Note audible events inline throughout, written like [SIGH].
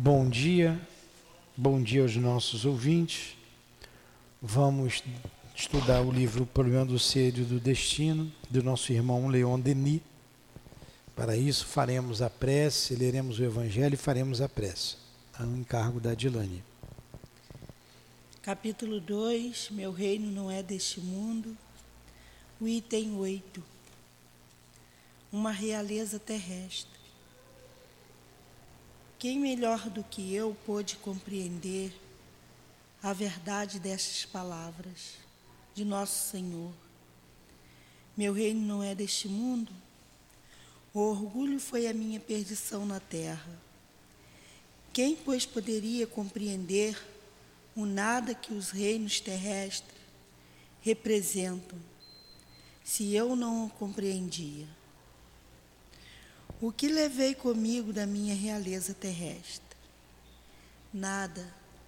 Bom dia, bom dia aos nossos ouvintes. Vamos estudar o livro O Problema do Ser e do Destino, do nosso irmão Leon Denis. Para isso, faremos a prece, leremos o Evangelho e faremos a prece, a encargo da Dilane. Capítulo 2: Meu reino não é deste mundo. O item 8: Uma realeza terrestre. Quem melhor do que eu pôde compreender a verdade destas palavras de Nosso Senhor? Meu reino não é deste mundo. O orgulho foi a minha perdição na terra. Quem, pois, poderia compreender o nada que os reinos terrestres representam, se eu não o compreendia? O que levei comigo da minha realeza terrestre? Nada,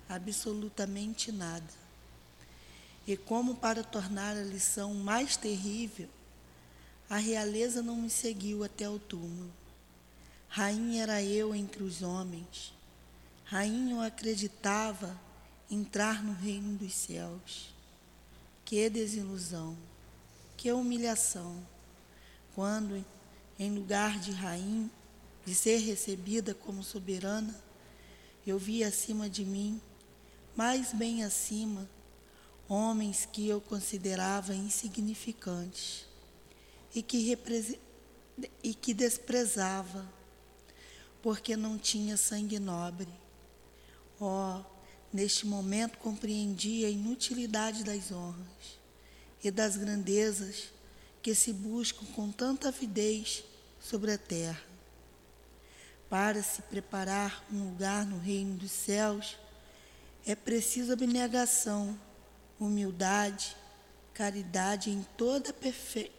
absolutamente nada. E como para tornar a lição mais terrível, a realeza não me seguiu até o túmulo. Rainha era eu entre os homens. Rainha eu acreditava entrar no reino dos céus. Que desilusão, que humilhação, quando em lugar de rainha, de ser recebida como soberana, eu vi acima de mim, mais bem acima, homens que eu considerava insignificantes e que, e que desprezava, porque não tinha sangue nobre. Oh, neste momento compreendi a inutilidade das honras e das grandezas que se buscam com tanta avidez sobre a terra. Para se preparar um lugar no reino dos céus, é preciso abnegação, humildade, caridade em toda, perfe...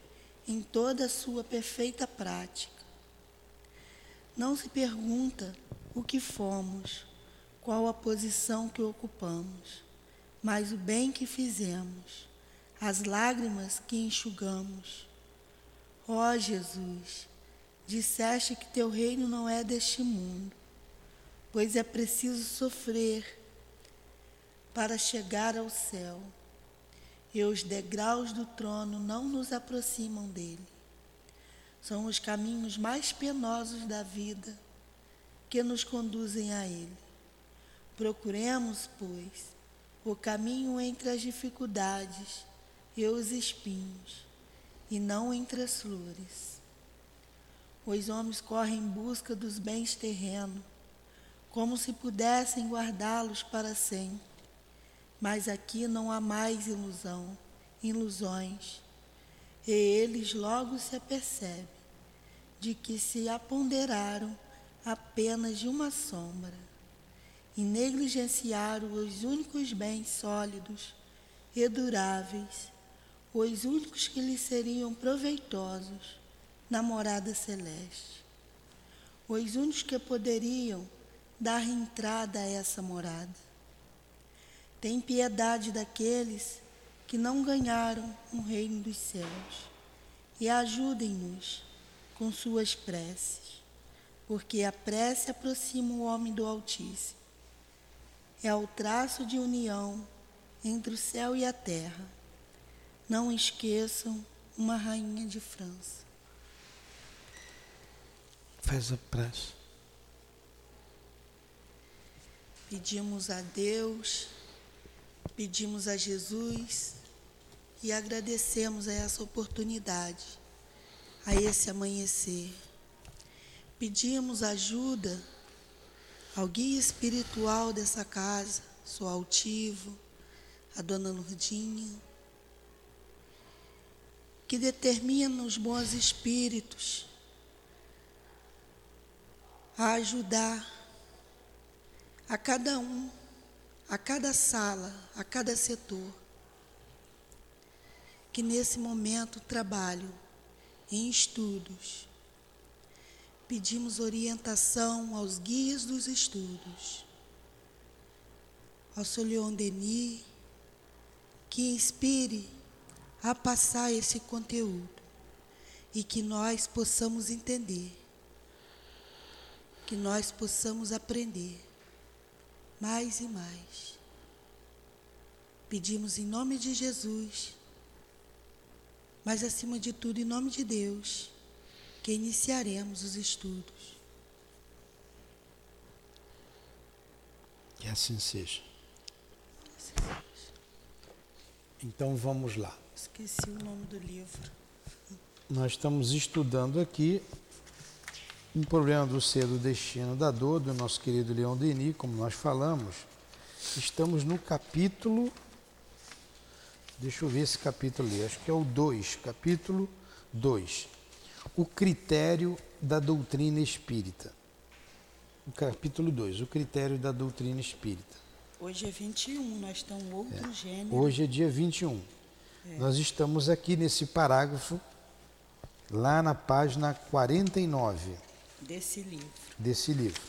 em toda a sua perfeita prática. Não se pergunta o que fomos, qual a posição que ocupamos, mas o bem que fizemos, as lágrimas que enxugamos. Ó oh, Jesus, Disseste que teu reino não é deste mundo, pois é preciso sofrer para chegar ao céu, e os degraus do trono não nos aproximam dele. São os caminhos mais penosos da vida que nos conduzem a ele. Procuremos, pois, o caminho entre as dificuldades e os espinhos, e não entre as flores. Os homens correm em busca dos bens terrenos, como se pudessem guardá-los para sempre. Mas aqui não há mais ilusão, ilusões. E eles logo se apercebem de que se aponderaram apenas de uma sombra e negligenciaram os únicos bens sólidos e duráveis, os únicos que lhes seriam proveitosos na morada celeste. Os únicos que poderiam dar entrada a essa morada. Tem piedade daqueles que não ganharam um reino dos céus e ajudem-nos com suas preces, porque a prece aproxima o homem do Altíssimo. É o traço de união entre o céu e a terra. Não esqueçam uma rainha de França. Faz a prece. Pedimos a Deus, pedimos a Jesus e agradecemos a essa oportunidade, a esse amanhecer. Pedimos ajuda ao guia espiritual dessa casa, sou altivo, a dona Lurdinha, que determina os bons espíritos a ajudar a cada um, a cada sala, a cada setor, que nesse momento trabalho em estudos. Pedimos orientação aos guias dos estudos, ao Sr. Leon Denis, que inspire a passar esse conteúdo e que nós possamos entender que nós possamos aprender mais e mais. Pedimos em nome de Jesus, mas acima de tudo em nome de Deus, que iniciaremos os estudos. Que assim seja. Então vamos lá. Esqueci o nome do livro. Nós estamos estudando aqui um problema do ser, do destino, da dor, do nosso querido Leão Denis, como nós falamos. Estamos no capítulo. Deixa eu ver esse capítulo ali, acho que é o 2, capítulo 2. O critério da doutrina espírita. O capítulo 2, o critério da doutrina espírita. Hoje é 21, nós estamos outro é. gênero. Hoje é dia 21. É. Nós estamos aqui nesse parágrafo, lá na página 49. Desse livro. Desse livro.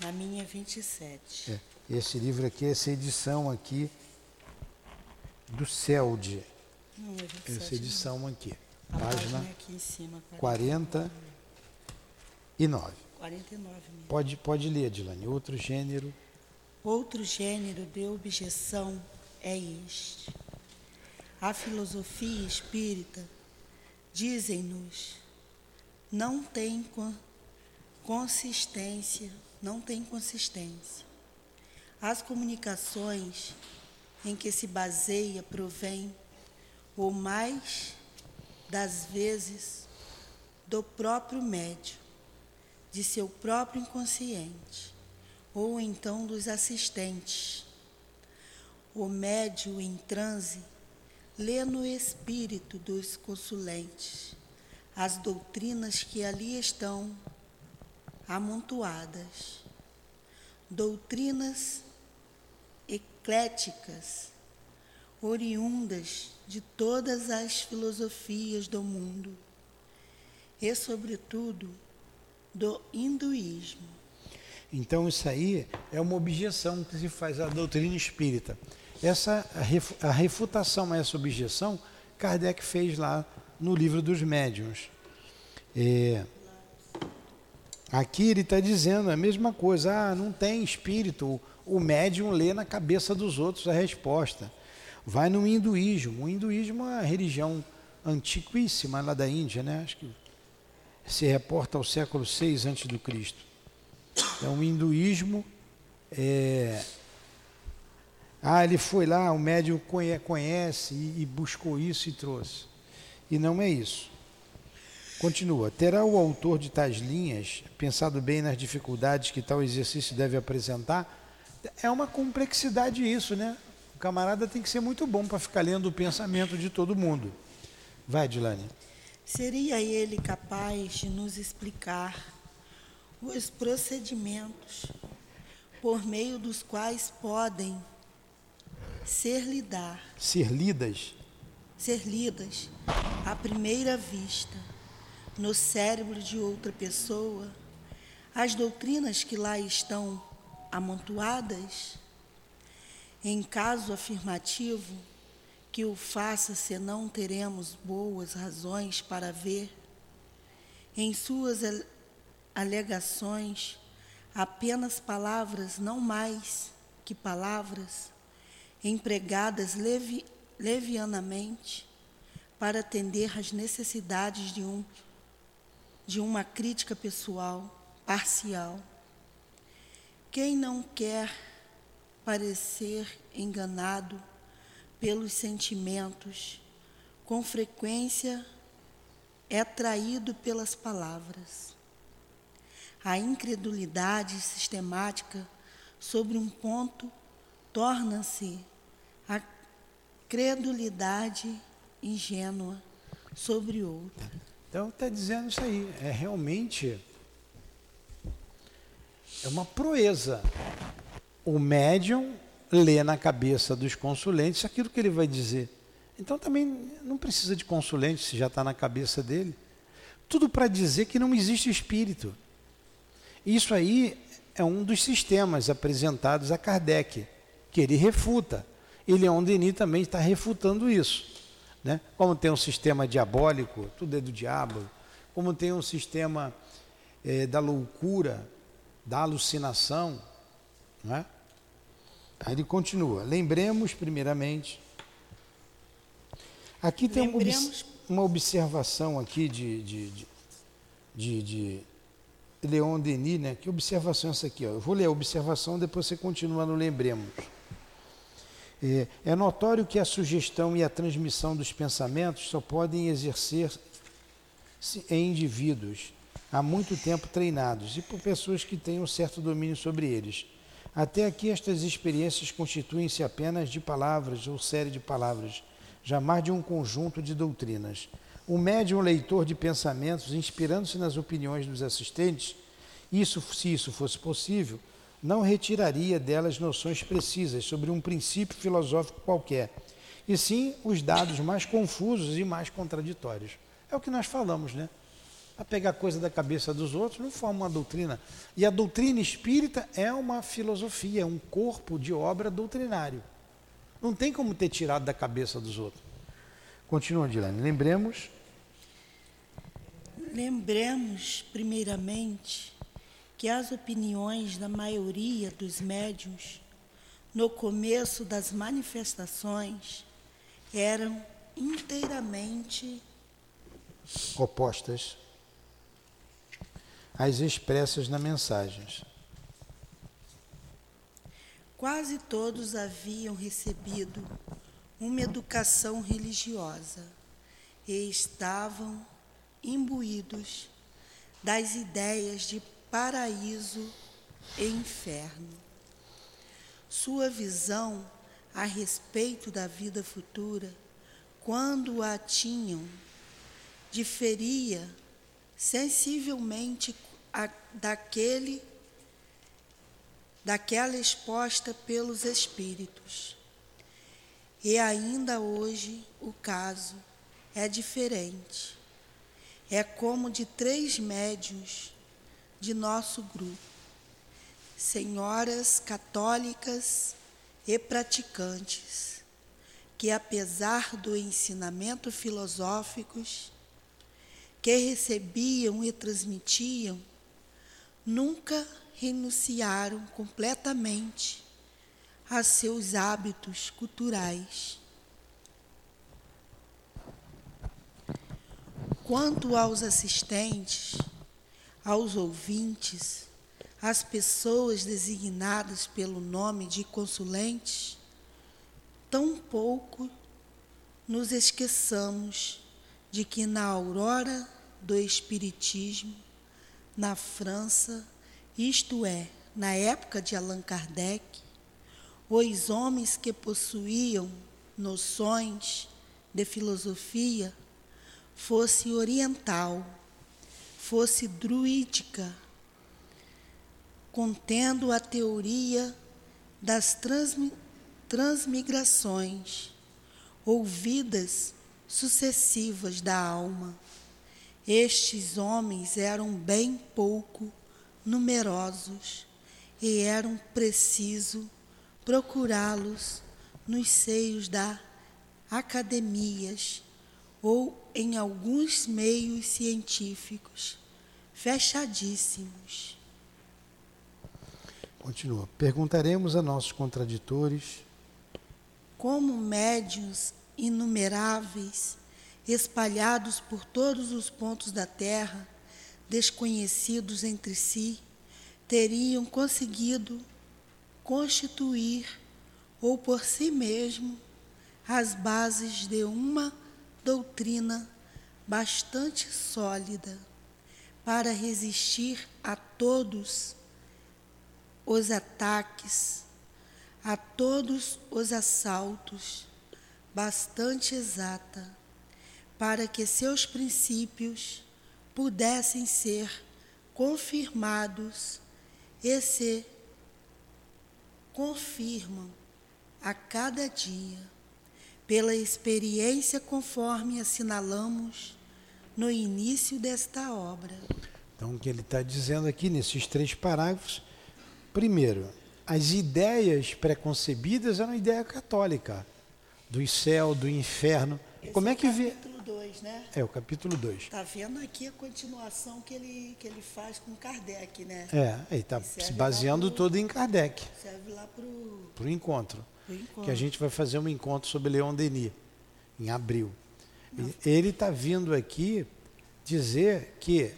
Na minha 27. É. Esse livro aqui, essa edição aqui do CELD. Não, é 27, essa edição não. aqui. A página, aqui em cima, 49. 49 mesmo. Pode, pode ler, Dilane. Outro gênero. Outro gênero de objeção é este. A filosofia espírita, dizem-nos, não tem consistência, não tem consistência. As comunicações em que se baseia provém, ou mais das vezes, do próprio médio, de seu próprio inconsciente, ou então dos assistentes. O médio em transe lê no espírito dos consulentes as doutrinas que ali estão amontoadas, doutrinas ecléticas, oriundas de todas as filosofias do mundo e, sobretudo, do hinduísmo. Então, isso aí é uma objeção que se faz à doutrina espírita. Essa, a refutação a essa objeção, Kardec fez lá no livro dos médiuns. É, Aqui ele está dizendo a mesma coisa, ah, não tem espírito, o médium lê na cabeça dos outros a resposta. Vai no hinduísmo, o hinduísmo é uma religião antiquíssima lá da Índia, né? Acho que se reporta ao século VI antes do Cristo. Então o hinduísmo é... Ah, ele foi lá, o médium conhece e buscou isso e trouxe. E não é isso. Continua. Terá o autor de tais linhas pensado bem nas dificuldades que tal exercício deve apresentar? É uma complexidade isso, né? O camarada tem que ser muito bom para ficar lendo o pensamento de todo mundo. Vai, Dilane. Seria ele capaz de nos explicar os procedimentos por meio dos quais podem ser lidar. Ser lidas. Ser lidas à primeira vista no cérebro de outra pessoa, as doutrinas que lá estão amontoadas, em caso afirmativo, que o faça, senão teremos boas razões para ver, em suas alegações, apenas palavras, não mais que palavras, empregadas levi, levianamente para atender às necessidades de um de uma crítica pessoal, parcial. Quem não quer parecer enganado pelos sentimentos, com frequência é traído pelas palavras. A incredulidade sistemática sobre um ponto torna-se a credulidade ingênua sobre outro. Então está dizendo isso aí. É realmente é uma proeza. O médium lê na cabeça dos consulentes aquilo que ele vai dizer. Então também não precisa de consulente se já está na cabeça dele. Tudo para dizer que não existe espírito. Isso aí é um dos sistemas apresentados a Kardec, que ele refuta. E Leon Denis também está refutando isso. Né? Como tem um sistema diabólico, tudo é do diabo. Como tem um sistema é, da loucura, da alucinação. Não é? Aí ele continua. Lembremos, primeiramente. Aqui tem Lembremos... uma observação aqui de, de, de, de, de Leon Denis, né? Que observação é essa aqui? Ó? Eu vou ler a observação, depois você continua no Lembremos. É, é notório que a sugestão e a transmissão dos pensamentos só podem exercer-se em indivíduos há muito tempo treinados e por pessoas que têm um certo domínio sobre eles. Até aqui, estas experiências constituem-se apenas de palavras ou série de palavras, jamais de um conjunto de doutrinas. O médium leitor de pensamentos, inspirando-se nas opiniões dos assistentes, isso, se isso fosse possível, não retiraria delas noções precisas sobre um princípio filosófico qualquer, e sim os dados mais confusos e mais contraditórios. É o que nós falamos, né? a pegar coisa da cabeça dos outros, não forma uma doutrina. E a doutrina espírita é uma filosofia, é um corpo de obra doutrinário. Não tem como ter tirado da cabeça dos outros. Continua, Dilane. Lembremos. Lembremos, primeiramente, que as opiniões da maioria dos médiuns, no começo das manifestações, eram inteiramente opostas as expressas na mensagens. Quase todos haviam recebido uma educação religiosa e estavam imbuídos das ideias de paraíso e inferno. Sua visão a respeito da vida futura, quando a tinham, diferia sensivelmente a, daquele daquela exposta pelos espíritos. E ainda hoje o caso é diferente. É como de três médios de nosso grupo, senhoras católicas e praticantes, que apesar do ensinamento filosóficos que recebiam e transmitiam, nunca renunciaram completamente a seus hábitos culturais. Quanto aos assistentes, aos ouvintes, às pessoas designadas pelo nome de consulentes, tão pouco nos esqueçamos de que na aurora do Espiritismo na França, isto é, na época de Allan Kardec, os homens que possuíam noções de filosofia, fosse oriental, fosse druídica, contendo a teoria das transmigrações, ouvidas sucessivas da alma. Estes homens eram bem pouco numerosos e eram preciso procurá-los nos seios da academias ou em alguns meios científicos fechadíssimos. Continua. Perguntaremos a nossos contraditores como médios inumeráveis, espalhados por todos os pontos da terra, desconhecidos entre si, teriam conseguido constituir, ou por si mesmo, as bases de uma doutrina bastante sólida para resistir a todos os ataques, a todos os assaltos bastante exata para que seus princípios pudessem ser confirmados e se confirmam a cada dia pela experiência conforme assinalamos no início desta obra. Então, o que ele está dizendo aqui nesses três parágrafos, primeiro, as ideias preconcebidas eram ideia católica do céu, do inferno. Esse Como é que vê? capítulo 2, né? É, o capítulo 2. Está vendo aqui a continuação que ele, que ele faz com Kardec, né? É, ele está se baseando todo em Kardec. Serve lá pro, para o encontro. Que a gente vai fazer um encontro sobre Leon Denis, em abril. Ele está vindo aqui dizer que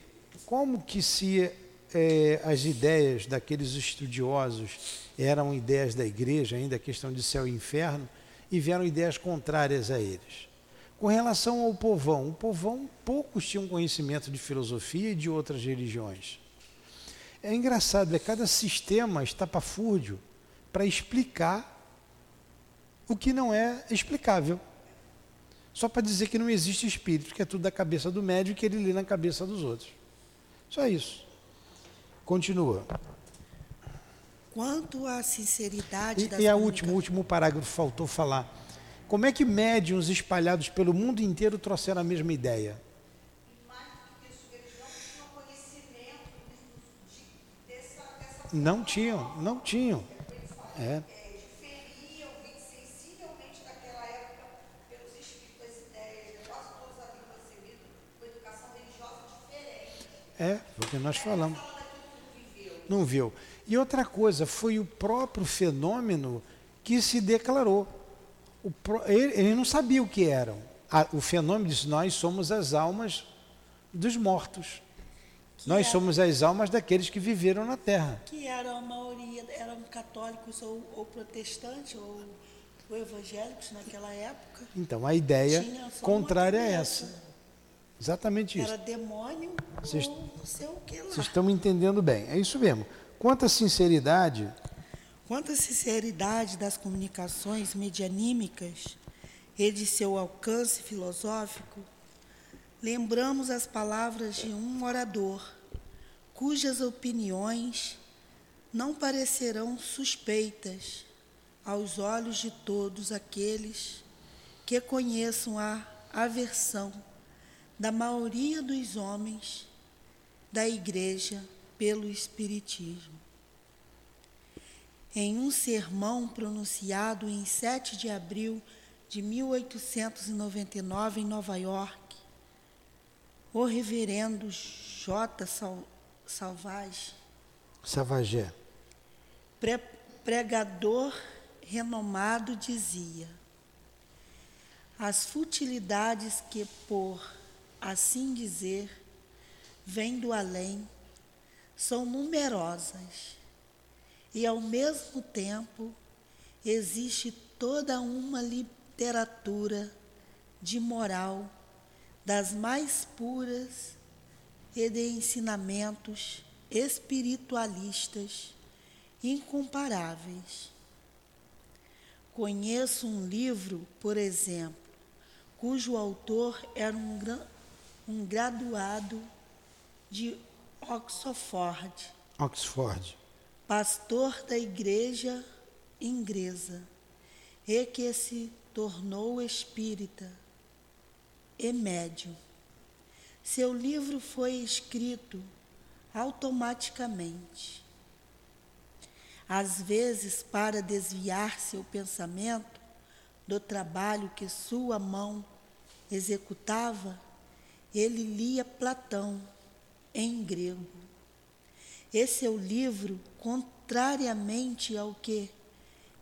como que se eh, as ideias daqueles estudiosos eram ideias da igreja, ainda a questão de céu e inferno, e vieram ideias contrárias a eles. Com relação ao povão, o povão poucos tinham conhecimento de filosofia e de outras religiões. É engraçado, é cada sistema estapafúrdio para explicar o que não é explicável. Só para dizer que não existe espírito, que é tudo da cabeça do médium que ele lê na cabeça dos outros. Só isso. Continua. Quanto à sinceridade das E, e a comunica- último, último parágrafo faltou falar. Como é que médiums espalhados pelo mundo inteiro trouxeram a mesma ideia? Não tinham, não tinham. É. diferiam sensivelmente daquela época pelos espíritos das ideias, nós todos haviam recebido uma educação religiosa diferente. É, foi o que nós falamos. Não viu. E outra coisa, foi o próprio fenômeno que se declarou. Ele, ele não sabia o que eram. A- o fenômeno disse: Nós somos as almas dos mortos. Que Nós era- somos as almas daqueles que viveram na terra. que era a maioria eram católicos ou, ou protestantes ou, ou evangélicos naquela época. Então, a ideia contrária cabeça. essa. Exatamente isso. Era demônio Vocês- ou não sei o que lá. Vocês estão me entendendo bem. É isso mesmo. Quanto à sinceridade, Quanto à sinceridade das comunicações medianímicas e de seu alcance filosófico, lembramos as palavras de um orador, cujas opiniões não parecerão suspeitas aos olhos de todos aqueles que conheçam a aversão da maioria dos homens da Igreja pelo Espiritismo. Em um sermão pronunciado em 7 de abril de 1899 em Nova York, o reverendo J. Sal Salvage, Savagé, pre pregador renomado, dizia: As futilidades que, por assim dizer, vêm do além, são numerosas e, ao mesmo tempo, existe toda uma literatura de moral das mais puras e de ensinamentos espiritualistas incomparáveis. Conheço um livro, por exemplo, cujo autor era um, um graduado de Oxford, Oxford. pastor da igreja inglesa, e que se tornou espírita e médium. Seu livro foi escrito automaticamente. Às vezes, para desviar seu pensamento do trabalho que sua mão executava, ele lia Platão em grego. E seu livro, contrariamente ao que,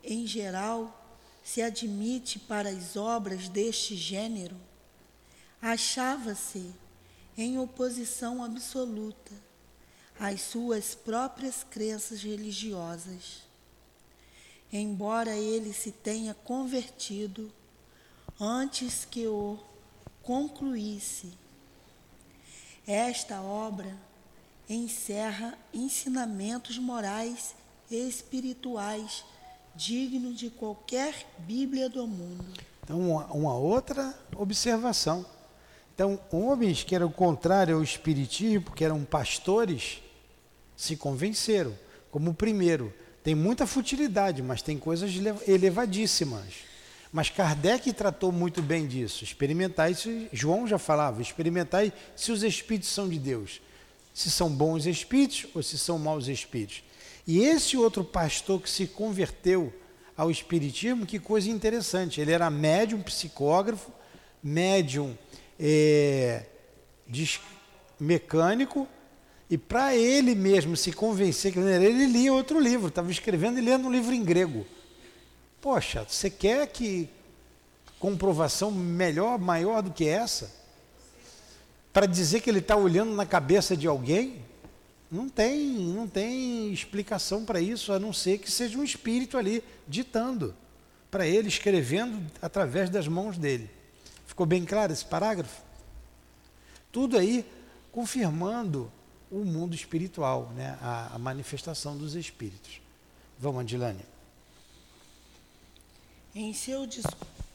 em geral, se admite para as obras deste gênero, achava-se em oposição absoluta às suas próprias crenças religiosas. Embora ele se tenha convertido antes que o concluísse, esta obra encerra ensinamentos morais e espirituais dignos de qualquer Bíblia do mundo. Então, uma, outra observação. Então, homens que eram contrários ao espiritismo, que eram pastores, se convenceram. Como o primeiro, tem muita futilidade, mas tem coisas ele- elevadíssimas. Mas Kardec tratou muito bem disso. Experimentai, se, João já falava, experimentai se os espíritos são de Deus. Se são bons espíritos ou se são maus espíritos. E esse outro pastor que se converteu ao espiritismo, que coisa interessante. Ele era médium, psicógrafo, médium é, mecânico E para ele mesmo se convencer que ele, lia outro livro, estava escrevendo e lendo um livro em grego. Poxa, você quer que comprovação melhor, maior do que essa? Para dizer que ele está olhando na cabeça de alguém? Não tem, não tem explicação para isso, a não ser que seja um espírito ali ditando para ele, escrevendo através das mãos dele. Ficou bem claro esse parágrafo? Tudo aí confirmando o mundo espiritual, né? a, a manifestação dos espíritos. Vamos, Adilane. Em seu,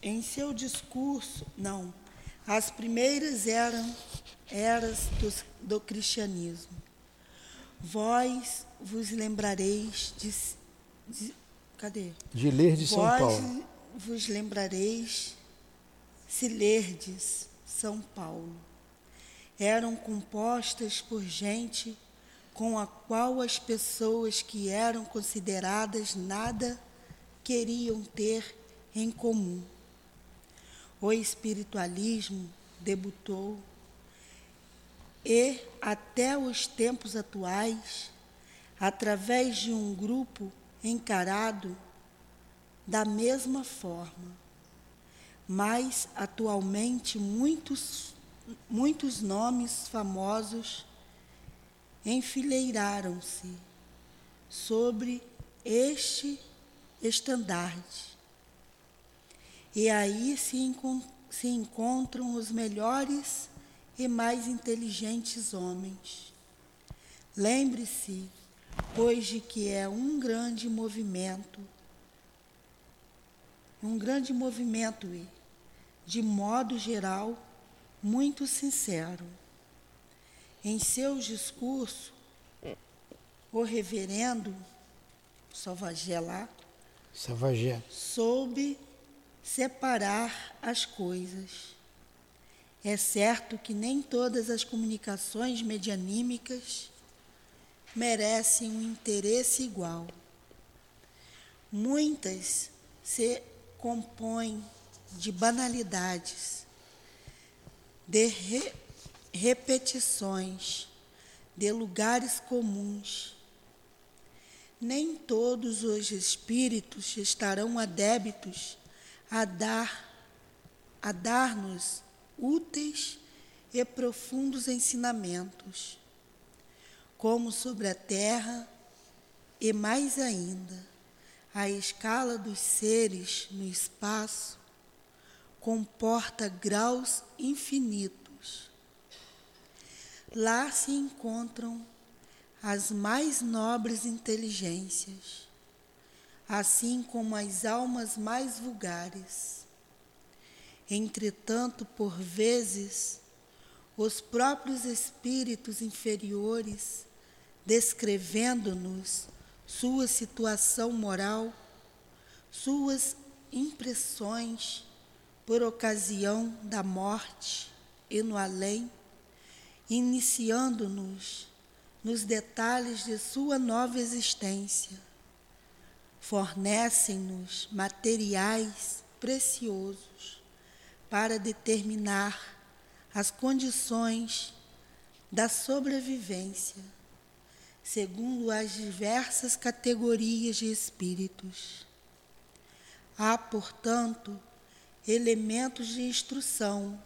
em seu discurso, não, as primeiras eram eras do, do cristianismo. Vós vos lembrareis de, de cadê? De ler de São Vós Paulo. vos lembrareis se lerdes São Paulo eram compostas por gente com a qual as pessoas que eram consideradas nada queriam ter em comum. O espiritualismo debutou e, até os tempos atuais, através de um grupo encarado da mesma forma. Mas, atualmente, muitos muitos nomes famosos enfileiraram-se sobre este estandarte. E aí se, encont se encontram os melhores e mais inteligentes homens. Lembre-se, pois, de que é um grande movimento, um grande movimento, e, de modo geral, muito sincero. Em seu discurso, o reverendo Salvagé lá soube separar as coisas. É certo que nem todas as comunicações medianímicas merecem um interesse igual. Muitas se compõem de banalidades de re repetições, de lugares comuns. Nem todos os espíritos estarão adébitos a dar a dar-nos úteis e profundos ensinamentos, como sobre a terra e mais ainda a escala dos seres no espaço comporta graus infinitos. Lá se encontram as mais nobres inteligências, assim como as almas mais vulgares. Entretanto, por vezes, os próprios espíritos inferiores, descrevendo-nos sua situação moral, suas impressões, por ocasião da morte e no além, iniciando-nos nos detalhes de sua nova existência. Fornecem-nos materiais preciosos para determinar as condições da sobrevivência, segundo as diversas categorias de espíritos. Há, portanto, elementos de instrução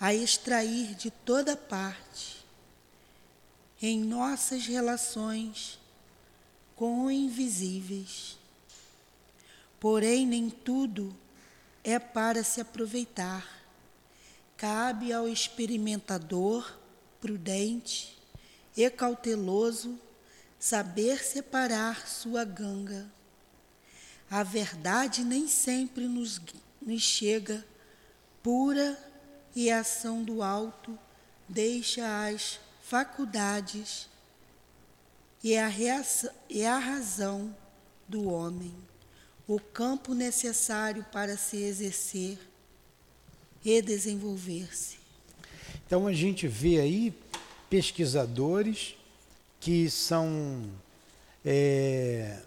a extrair de toda parte em nossas relações com invisíveis. Porém, nem tudo é para se aproveitar. Cabe ao experimentador prudente e cauteloso saber separar sua ganga. A verdade nem sempre nos nos chega pura e a ação do alto deixa as faculdades e a, reação, e a razão do homem, o campo necessário para se exercer e desenvolver-se. Então a gente vê aí pesquisadores que são é,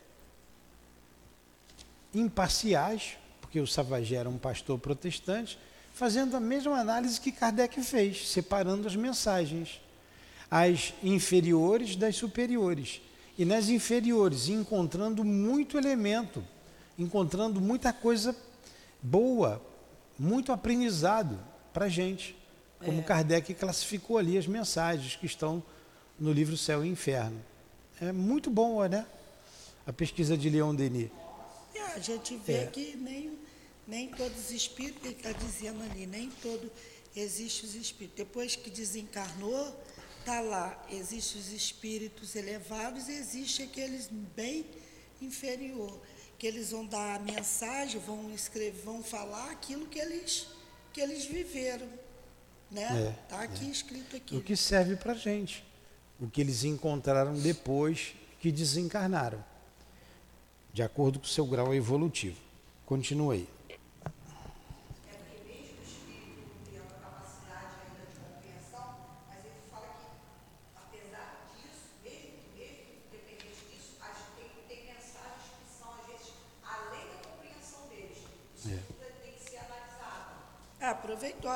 imparciais porque o Savagé era um pastor protestante, fazendo a mesma análise que Kardec fez, separando as mensagens. As inferiores das superiores. E nas inferiores, encontrando muito elemento, encontrando muita coisa boa, muito aprendizado para a gente. Como é. Kardec classificou ali as mensagens que estão no livro Céu e Inferno. É muito bom, né? A pesquisa de Leon Denis. É, a gente vê é. que nem, nem todos os espíritos, ele está dizendo ali, nem todo existe os espíritos. Depois que desencarnou, está lá, existem os espíritos elevados e existe aqueles bem inferior, que eles vão dar a mensagem, vão escrever, vão falar aquilo que eles, que eles viveram. Né? Está é, aqui é. escrito aqui. O que serve para a gente. O que eles encontraram depois que desencarnaram. De acordo com o seu grau evolutivo. Continue aí.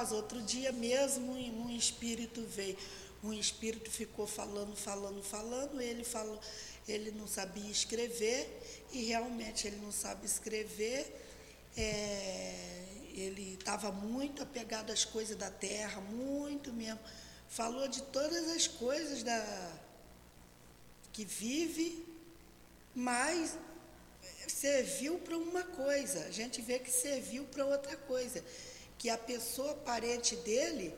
Proveitosa. Outro dia mesmo um espírito veio, um espírito ficou falando, falando, falando, ele falou, ele não sabia escrever e realmente ele não sabe escrever. É, ele estava muito apegado às coisas da terra, muito mesmo. Falou de todas as coisas da que vive, mas serviu para uma coisa. A gente vê que serviu para outra coisa que a pessoa parente dele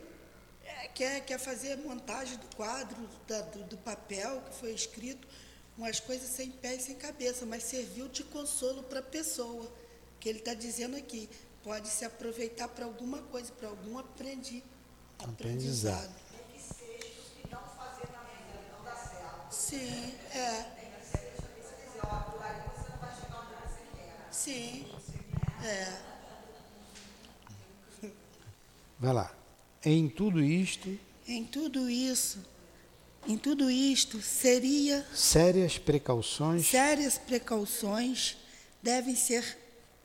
é, quer, quer fazer a montagem do quadro, da, do, do, papel que foi escrito, umas coisas sem pé e sem cabeça, mas serviu de consolo para a pessoa, que ele está dizendo aqui. Pode se aproveitar para alguma coisa, para algum aprendi, aprendizado. aprendizado. Sim, é. Sim, é. Vai lá. Em tudo isto. Em tudo isso. Em tudo isto seria. Sérias precauções. Sérias precauções devem ser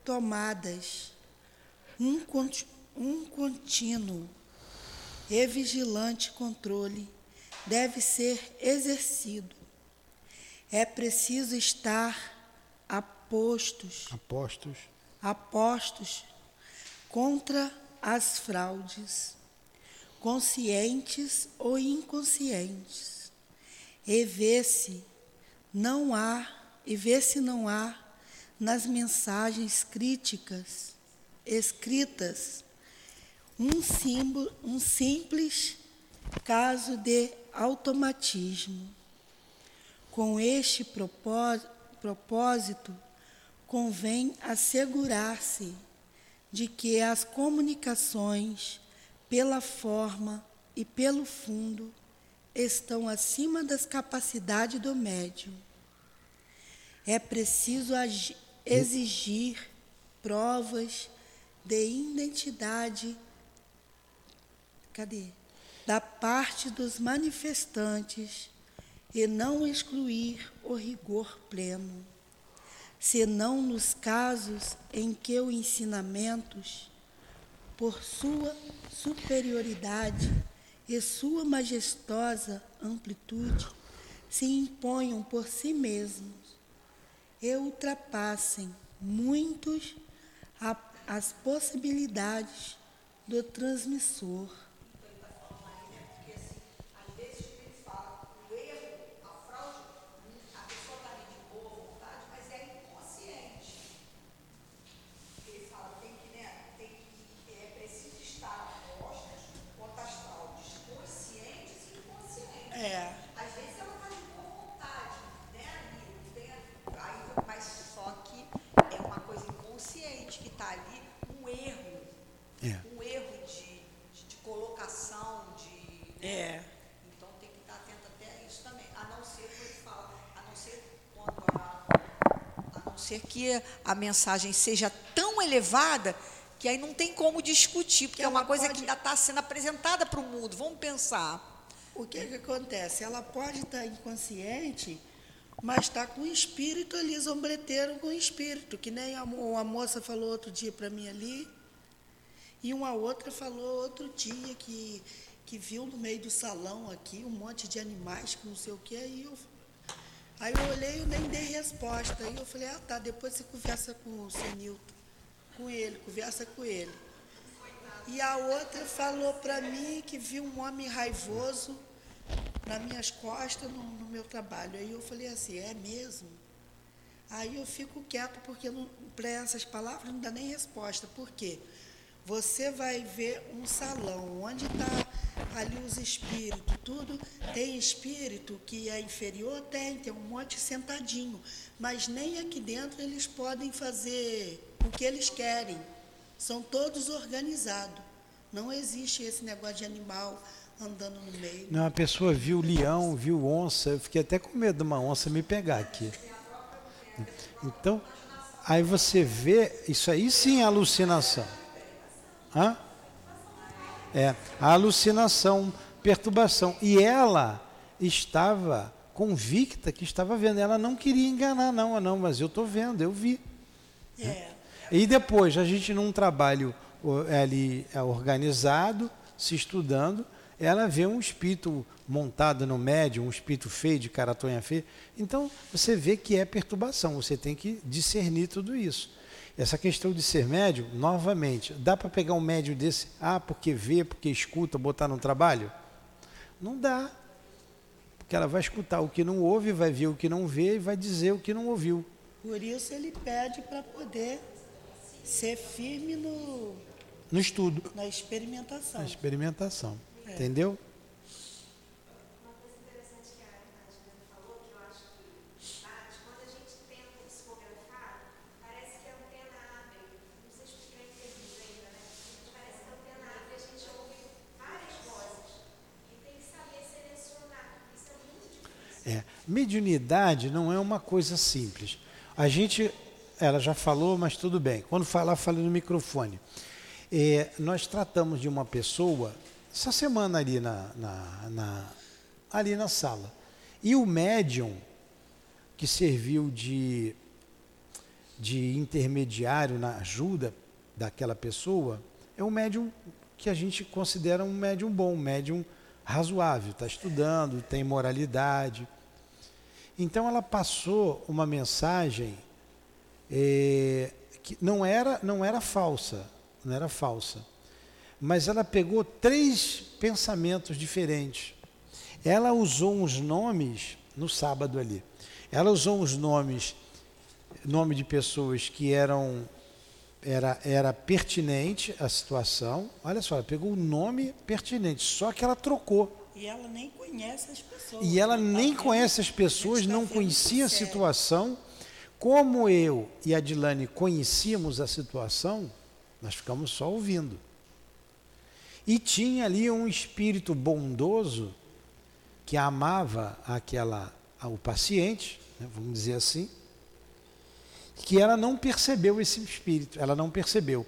tomadas. Um, um contínuo e vigilante controle deve ser exercido. É preciso estar apostos, apostos, apostos contra as fraudes, conscientes ou inconscientes, e vê se não há e vê se não há nas mensagens críticas escritas um símbolo, um simples caso de automatismo. Com este propósito, convém assegurar-se de que as comunicações, pela forma e pelo fundo, estão acima das capacidades do médium. É preciso exigir provas de identidade cadê? da parte dos manifestantes e não excluir o rigor pleno senão nos casos em que os ensinamentos, por sua superioridade e sua majestosa amplitude, se imponham por si mesmos e ultrapassem muitos as possibilidades do transmissor mensagem seja tão elevada que aí não tem como discutir, porque é uma coisa pode... que ainda está sendo apresentada para o mundo. Vamos pensar. O que, que acontece? Ela pode estar tá inconsciente, mas está com o espírito ali, zombreteiro com o espírito, que nem a, uma moça falou outro dia para mim ali, e uma outra falou outro dia que, que viu no meio do salão aqui um monte de animais que não sei o que, aí eu, aí eu olhei e nem dei resposta. Aí eu falei, ah tá, depois você conversa com o seu Nilton, com ele, conversa com ele. E a outra falou para mim que viu um homem raivoso nas minhas costas no, no, meu trabalho. Aí eu falei assim, é mesmo? Aí eu fico quieto porque para essas palavras não dá nem resposta. Por quê? Você vai ver um salão onde está ali os espíritos, tudo. Tem espírito que é inferior? Tem, tem um monte sentadinho. Mas nem aqui dentro eles podem fazer o que eles querem. São todos organizados. Não existe esse negócio de animal andando no meio. Não, a pessoa viu leão, viu onça. Eu fiquei até com medo de uma onça me pegar aqui. Então, aí você vê, isso aí sim é alucinação. Hã? É, a alucinação, perturbação. E ela estava convicta que estava vendo. Ela não queria enganar, não, não, mas eu estou vendo, eu vi. É. E depois, a gente num trabalho ali é, organizado, se estudando, ela vê um espírito montado no médium, um espírito feio, de caratonha feia. Então, você vê que é perturbação, você tem que discernir tudo isso. Essa questão de ser médium, novamente, dá para pegar um médium desse, ah, porque vê, porque escuta, botar no trabalho? Não dá. Porque ela vai escutar o que não ouve, vai ver o que não vê e vai dizer o que não ouviu. Por isso ele pede para poder ser firme no, no estudo. Na experimentação. Na experimentação. É. Entendeu? É, mediunidade não é uma coisa simples. A gente, ela já falou, mas tudo bem. Quando falar, fale no microfone. É, nós tratamos de uma pessoa essa semana ali na, na, na, ali na sala. E o médium que serviu de, de intermediário na ajuda daquela pessoa é um médium que a gente considera um médium bom, um médium razoável, está estudando, tem moralidade. Então ela passou uma mensagem é, que não era, não era falsa, não era falsa, mas ela pegou três pensamentos diferentes. Ela usou uns nomes no sábado ali. Ela usou uns nomes, nome de pessoas que eram era, era pertinente à situação. Olha só, ela pegou o nome pertinente, só que ela trocou. E ela nem conhece as pessoas. E ela nem tá conhece as pessoas, não tá conhecia a situação. Como eu e a Dilane conhecíamos a situação, nós ficamos só ouvindo. E tinha ali um espírito bondoso que amava aquela o paciente, né, vamos dizer assim, que ela não percebeu esse espírito, ela não percebeu.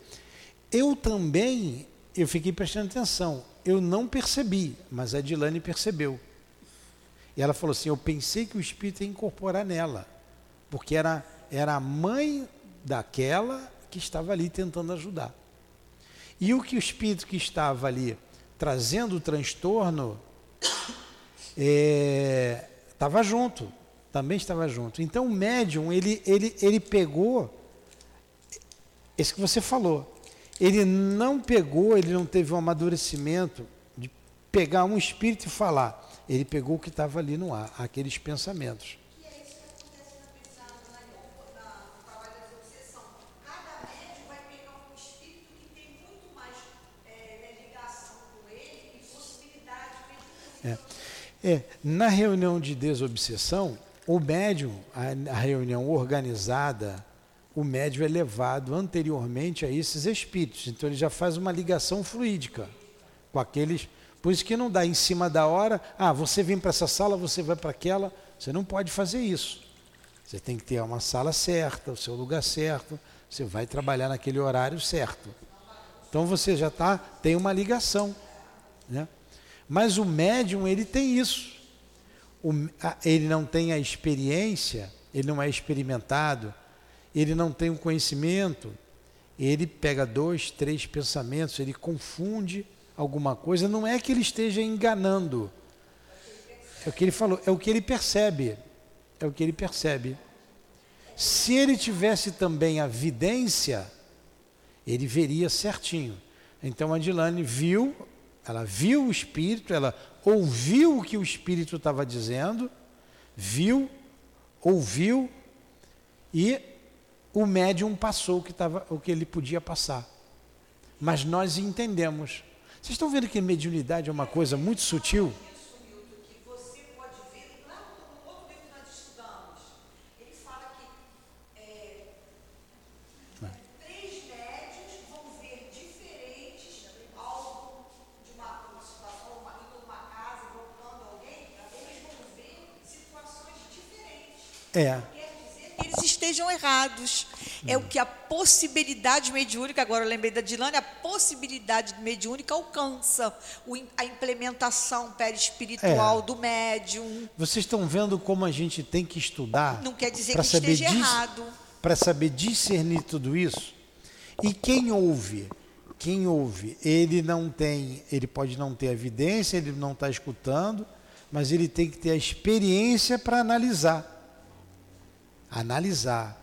Eu também, eu fiquei prestando atenção, eu não percebi, mas a Dilane percebeu. E ela falou assim: Eu pensei que o espírito ia incorporar nela, porque era, era a mãe daquela que estava ali tentando ajudar. E o que o espírito que estava ali trazendo o transtorno estava [COUGHS] é, junto, também estava junto. Então o médium, ele, ele, ele pegou, esse que você falou, ele não pegou, ele não teve um amadurecimento de pegar um espírito e falar. Ele pegou o que estava ali no ar, aqueles pensamentos. É. é, na reunião de desobsessão, o médium, a, a reunião organizada, o médium é levado anteriormente a esses espíritos. Então ele já faz uma ligação fluídica com aqueles. Por isso que não dá em cima da hora, ah, você vem para essa sala, você vai para aquela. Você não pode fazer isso. Você tem que ter uma sala certa, o seu lugar certo. Você vai trabalhar naquele horário certo. Então você já tá, tem uma ligação. Né? Mas o médium, ele tem isso. O, ele não tem a experiência, ele não é experimentado, ele não tem o conhecimento, ele pega dois, três pensamentos, ele confunde alguma coisa, não é que ele esteja enganando. É o que ele falou, é o que ele percebe. É o que ele percebe. Se ele tivesse também a vidência, ele veria certinho. Então a Dilane viu, ela viu o espírito, ela ouviu o que o espírito estava dizendo, viu, ouviu e o médium passou o que, tava, o que ele podia passar. Mas nós entendemos. Vocês estão vendo que mediunidade é uma coisa muito sutil? É. Eles estejam errados. É o que a possibilidade mediúnica, agora eu lembrei da Dilane, a possibilidade mediúnica alcança a implementação perispiritual é. do médium. Vocês estão vendo como a gente tem que estudar? Não quer dizer que esteja errado. Para saber discernir tudo isso. E quem ouve? Quem ouve, ele não tem, ele pode não ter evidência, ele não está escutando, mas ele tem que ter a experiência para analisar analisar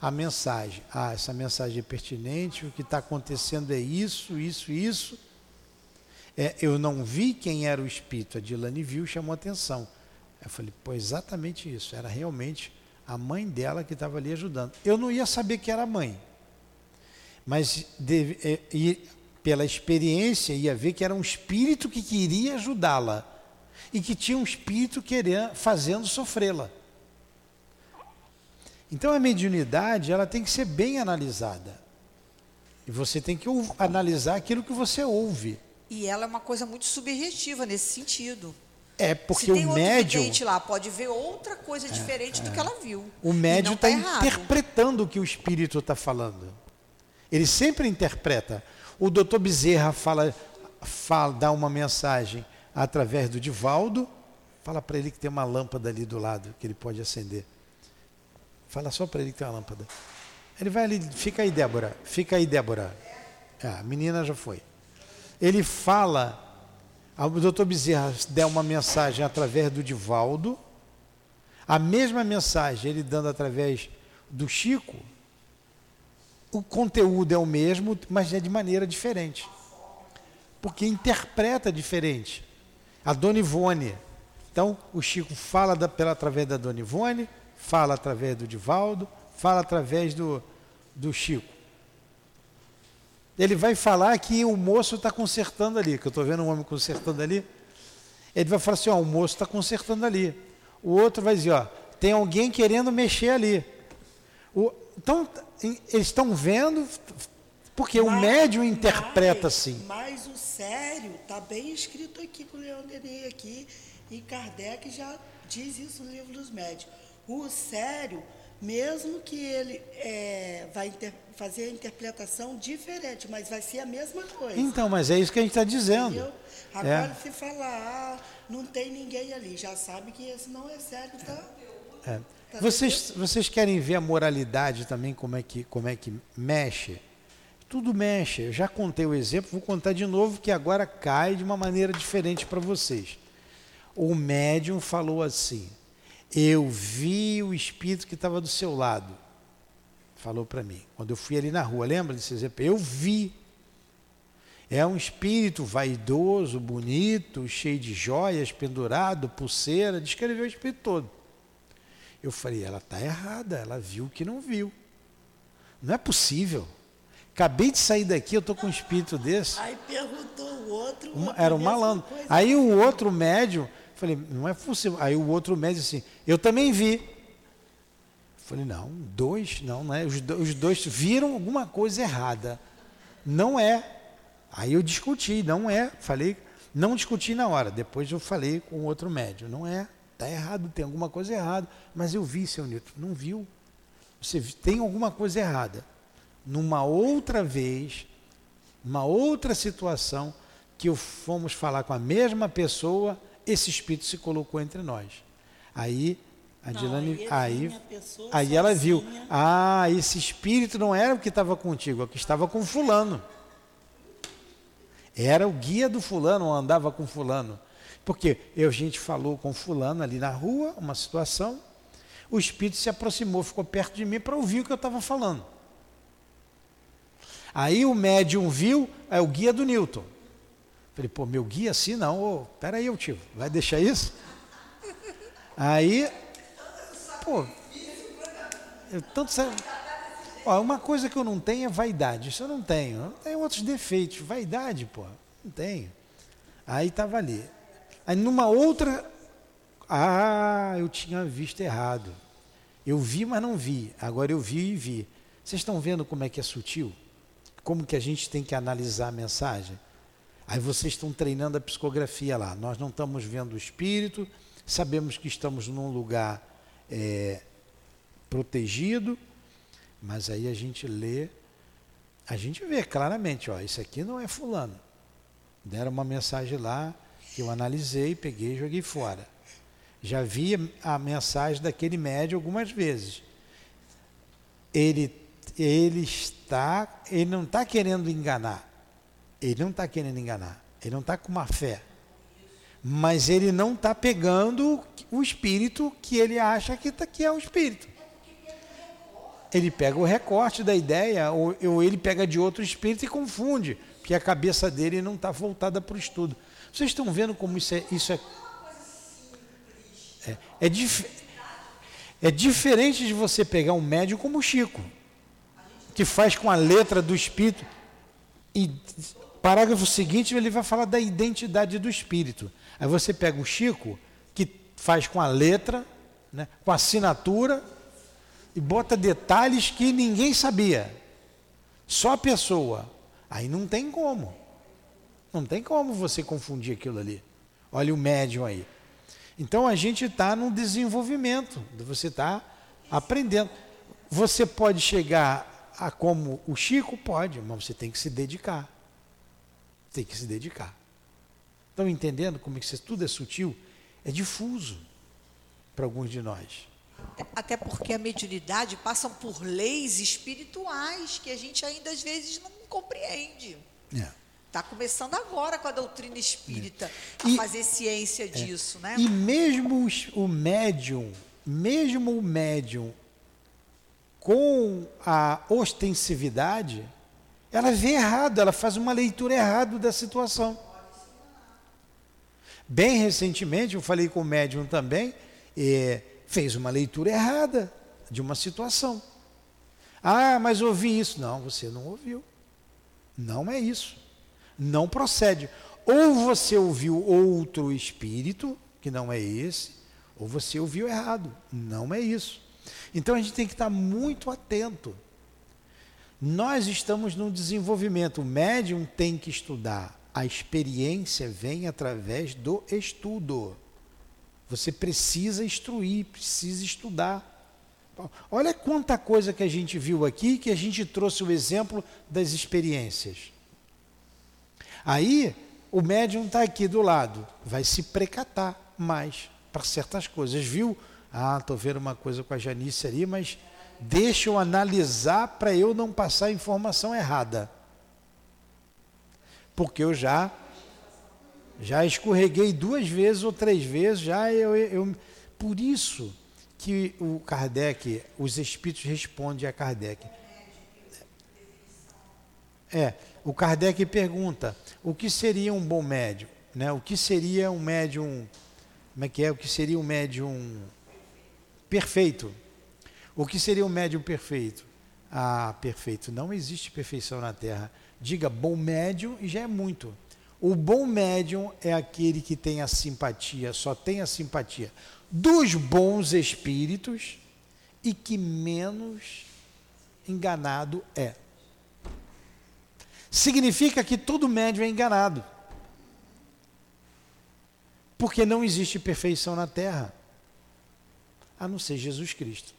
a mensagem. Ah, essa mensagem é pertinente, o que está acontecendo é isso, isso, isso. É, eu não vi quem era o espírito, a Dilane viu, chamou atenção. Eu falei, pô, exatamente isso, era realmente a mãe dela que estava ali ajudando. Eu não ia saber que era a mãe, mas deve, é, e, pela experiência ia ver que era um espírito que queria ajudá-la e que tinha um espírito querendo, fazendo sofrê-la. Então a mediunidade ela tem que ser bem analisada. E você tem que analisar aquilo que você ouve. E ela é uma coisa muito subjetiva nesse sentido. É porque Se tem o médium lá pode ver outra coisa é, diferente é. do que ela viu. O médium está tá interpretando o que o espírito está falando. Ele sempre interpreta. O doutor Bezerra fala, fala, dá uma mensagem através do Divaldo, fala para ele que tem uma lâmpada ali do lado que ele pode acender. Fala só para ele que tem uma lâmpada. Ele vai ali, fica aí, Débora. Fica aí, Débora. É, a menina já foi. Ele fala, o doutor Bezerra der uma mensagem através do Divaldo, a mesma mensagem ele dando através do Chico, o conteúdo é o mesmo, mas é de maneira diferente. Porque interpreta diferente. A Dona Ivone. Então, o Chico fala da, pela, através da Dona Ivone, fala através do Divaldo, fala através do, do Chico. Ele vai falar que o moço está consertando ali, que eu estou vendo um homem consertando ali. Ele vai falar assim: ó, o moço está consertando ali. O outro vai dizer: ó, tem alguém querendo mexer ali. O, então, eles estão vendo, porque mas, o médium interpreta mas, assim. Mas o sério está bem escrito aqui com o Leon Denis aqui, e Kardec já diz isso no livro dos médios. O sério, mesmo que ele é, vai inter, fazer a interpretação diferente, mas vai ser a mesma coisa. Então, mas é isso que a gente está dizendo. Entendeu? Agora, é. se falar, ah, não tem ninguém ali, já sabe que esse não é sério, tá? É. Tá vocês, vocês querem ver a moralidade também, como é, que, como é que mexe? Tudo mexe. Eu já contei o exemplo, vou contar de novo, que agora cai de uma maneira diferente para vocês. O médium falou assim: eu vi o espírito que estava do seu lado. Falou para mim. Quando eu fui ali na rua, lembra desse exemplo? Eu vi. É um espírito vaidoso, bonito, cheio de joias, pendurado, pulseira. Descreveu o espírito todo. Eu falei, ela está errada, ela viu o que não viu. Não é possível. Acabei de sair daqui, eu estou com um espírito desse. Aí perguntou o outro. Um, era um malandro. Aí o outro médium Falei, não é possível. Aí o outro médico assim, eu também vi. Falei, não, dois, não, não é. Os, os dois viram alguma coisa errada. Não é. Aí eu discuti, não é. Falei, não discuti na hora. Depois eu falei com outro médico, não é. Está errado, tem alguma coisa errada. Mas eu vi, seu Nilton, não viu. Você tem alguma coisa errada. Numa outra vez, numa outra situação, que fomos falar com a mesma pessoa, esse espírito se colocou entre nós. Aí a não, Dilane, aí, aí ela viu, ah, esse espírito não era o que estava contigo, é o que estava com fulano. Era o guia do fulano, andava com fulano. Porque eu, a gente falou com fulano ali na rua, uma situação, o espírito se aproximou, ficou perto de mim para ouvir o que eu estava falando. Aí o médium viu, é o guia do Newton. Falei, pô, meu guia assim não, ô, peraí, eu tio, vai deixar isso? Aí, pô, eu tanto Ó, uma coisa que eu não tenho é vaidade, isso eu não tenho. Eu não tenho outros defeitos, vaidade, pô, não tenho. Aí estava ali. Aí numa outra, ah, eu tinha visto errado. Eu vi, mas não vi. Agora eu vi e vi. Vocês estão vendo como é que é sutil? Como que a gente tem que analisar a mensagem? Aí vocês estão treinando a psicografia lá. Nós não estamos vendo o espírito, sabemos que estamos num lugar é, protegido, mas aí a gente lê, a gente vê claramente, ó, isso aqui não é fulano. Deram uma mensagem lá que eu analisei, peguei e joguei fora. Já vi a mensagem daquele médio algumas vezes. Ele, ele está, ele não está querendo enganar. Ele não está querendo enganar. Ele não está com uma fé. Mas ele não está pegando o espírito que ele acha que, tá, que é o espírito. Ele pega o recorte da ideia, ou, ou ele pega de outro espírito e confunde, porque a cabeça dele não está voltada para o estudo. Vocês estão vendo como isso é, isso é é, é, dif é diferente de você pegar um médium como o Chico, que faz com a letra do espírito. E parágrafo seguinte ele vai falar da identidade do espírito. Aí você pega o Chico, que faz com a letra, né, com a assinatura, e bota detalhes que ninguém sabia. Só a pessoa. Aí não tem como. Não tem como você confundir aquilo ali. Olha o médium aí. Então a gente está num desenvolvimento, você está aprendendo. Você pode chegar a como o Chico pode, mas você tem que se dedicar. Tem que se dedicar. Estão entendendo como é que isso tudo é sutil? É difuso para alguns de nós. Até porque a mediunidade passa por leis espirituais que a gente ainda às vezes não compreende. É. Está começando agora com a doutrina espírita é. a fazer ciência é. disso, né? E mesmo o médium, mesmo o médium com a ostensividade, ela vê errado, ela faz uma leitura errada da situação. Bem recentemente, eu falei com o médium também, fez uma leitura errada de uma situação. Ah, mas ouvi isso. Não, você não ouviu. Não é isso não procede. Ou você ouviu outro espírito, que não é esse, ou você ouviu errado. Não é isso. Então a gente tem que estar muito atento. Nós estamos no desenvolvimento. O médium tem que estudar. A experiência vem através do estudo. Você precisa instruir, precisa estudar. Olha quanta coisa que a gente viu aqui que a gente trouxe o exemplo das experiências. Aí o médium está aqui do lado, vai se precatar mais para certas coisas. Viu? Ah, estou vendo uma coisa com a Janice ali, mas deixa eu analisar para eu não passar informação errada. Porque eu já já escorreguei duas vezes ou três vezes, já eu, eu por isso que o Kardec, os espíritos respondem a Kardec. É, o Kardec pergunta: o que seria um bom médium? Né? O que seria um médium? Como é que é? O que seria um médium perfeito? O que seria um médium perfeito? Ah, perfeito. Não existe perfeição na Terra. Diga bom médium e já é muito. O bom médium é aquele que tem a simpatia, só tem a simpatia dos bons espíritos e que menos enganado é significa que todo médium é enganado. Porque não existe perfeição na terra, a não ser Jesus Cristo.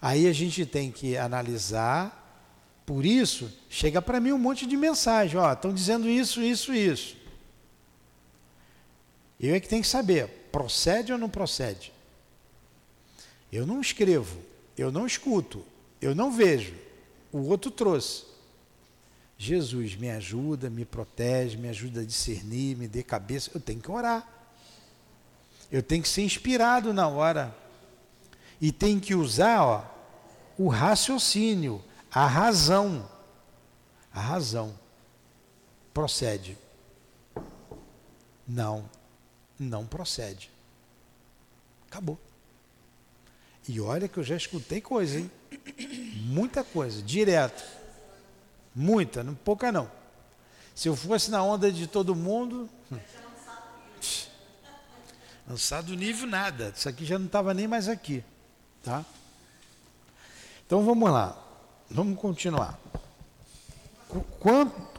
Aí a gente tem que analisar, por isso, chega para mim um monte de mensagem, ó, estão dizendo isso, isso, isso. Eu é que tenho que saber, procede ou não procede? Eu não escrevo, eu não escuto, eu não vejo, o outro trouxe. Jesus, me ajuda, me protege, me ajuda a discernir, me dê cabeça. Eu tenho que orar. Eu tenho que ser inspirado na hora. E tenho que usar ó, o raciocínio, a razão. A razão. Procede. Não, não procede. Acabou. E olha que eu já escutei coisa, hein? Muita coisa, direto. Muita, não, pouca não. Se eu fosse na onda de todo mundo. Lançado nível nada. Isso aqui já não estava nem mais aqui. Tá? Então vamos lá. Vamos continuar.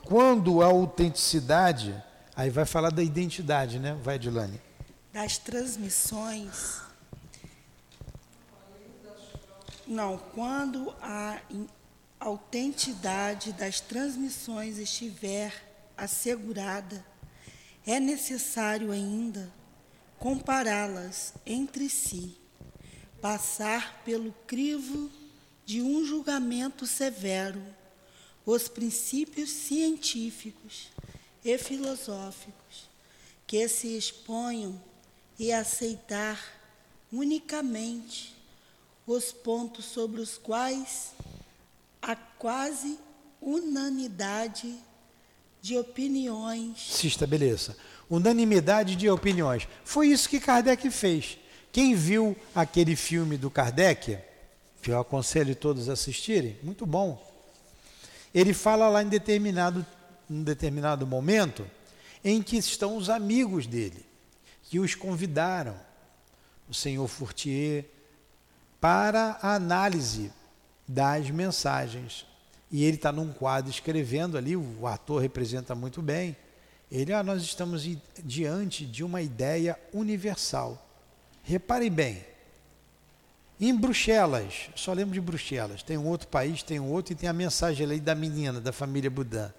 Quando, a autenticidade, aí vai falar da identidade, né? Vai, Dilane. Das transmissões. Não, quando a autenticidade das transmissões estiver assegurada, é necessário ainda compará-las entre si, passar pelo crivo de um julgamento severo, os princípios científicos e filosóficos que se exponham e aceitar unicamente os pontos sobre os quais a quase unanimidade de opiniões. Se estabeleça. Unanimidade de opiniões. Foi isso que Kardec fez. Quem viu aquele filme do Kardec, que eu aconselho todos a assistirem, muito bom. Ele fala lá em determinado, em determinado momento em que estão os amigos dele, que os convidaram, o senhor Furtier, para a análise das mensagens. E ele está num quadro escrevendo ali, o ator representa muito bem. Ele, ah, nós estamos diante de uma ideia universal. Reparem bem, em Bruxelas, só lembro de Bruxelas, tem um outro país, tem um outro, e tem a mensagem ali da menina, da família Budã.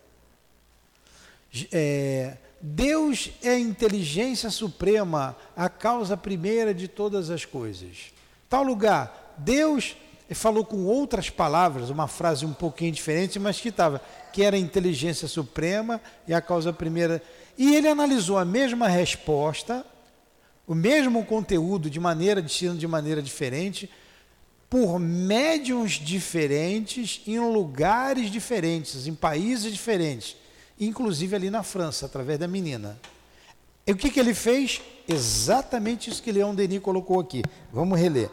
É, Deus é a inteligência suprema, a causa primeira de todas as coisas. Tal lugar, Deus falou com outras palavras, uma frase um pouquinho diferente, mas que estava, que era a inteligência suprema e a causa primeira. E ele analisou a mesma resposta, o mesmo conteúdo de maneira de de maneira diferente, por médiums diferentes, em lugares diferentes, em países diferentes, inclusive ali na França, através da menina. E o que, que ele fez? Exatamente isso que Leão Denis colocou aqui. Vamos reler.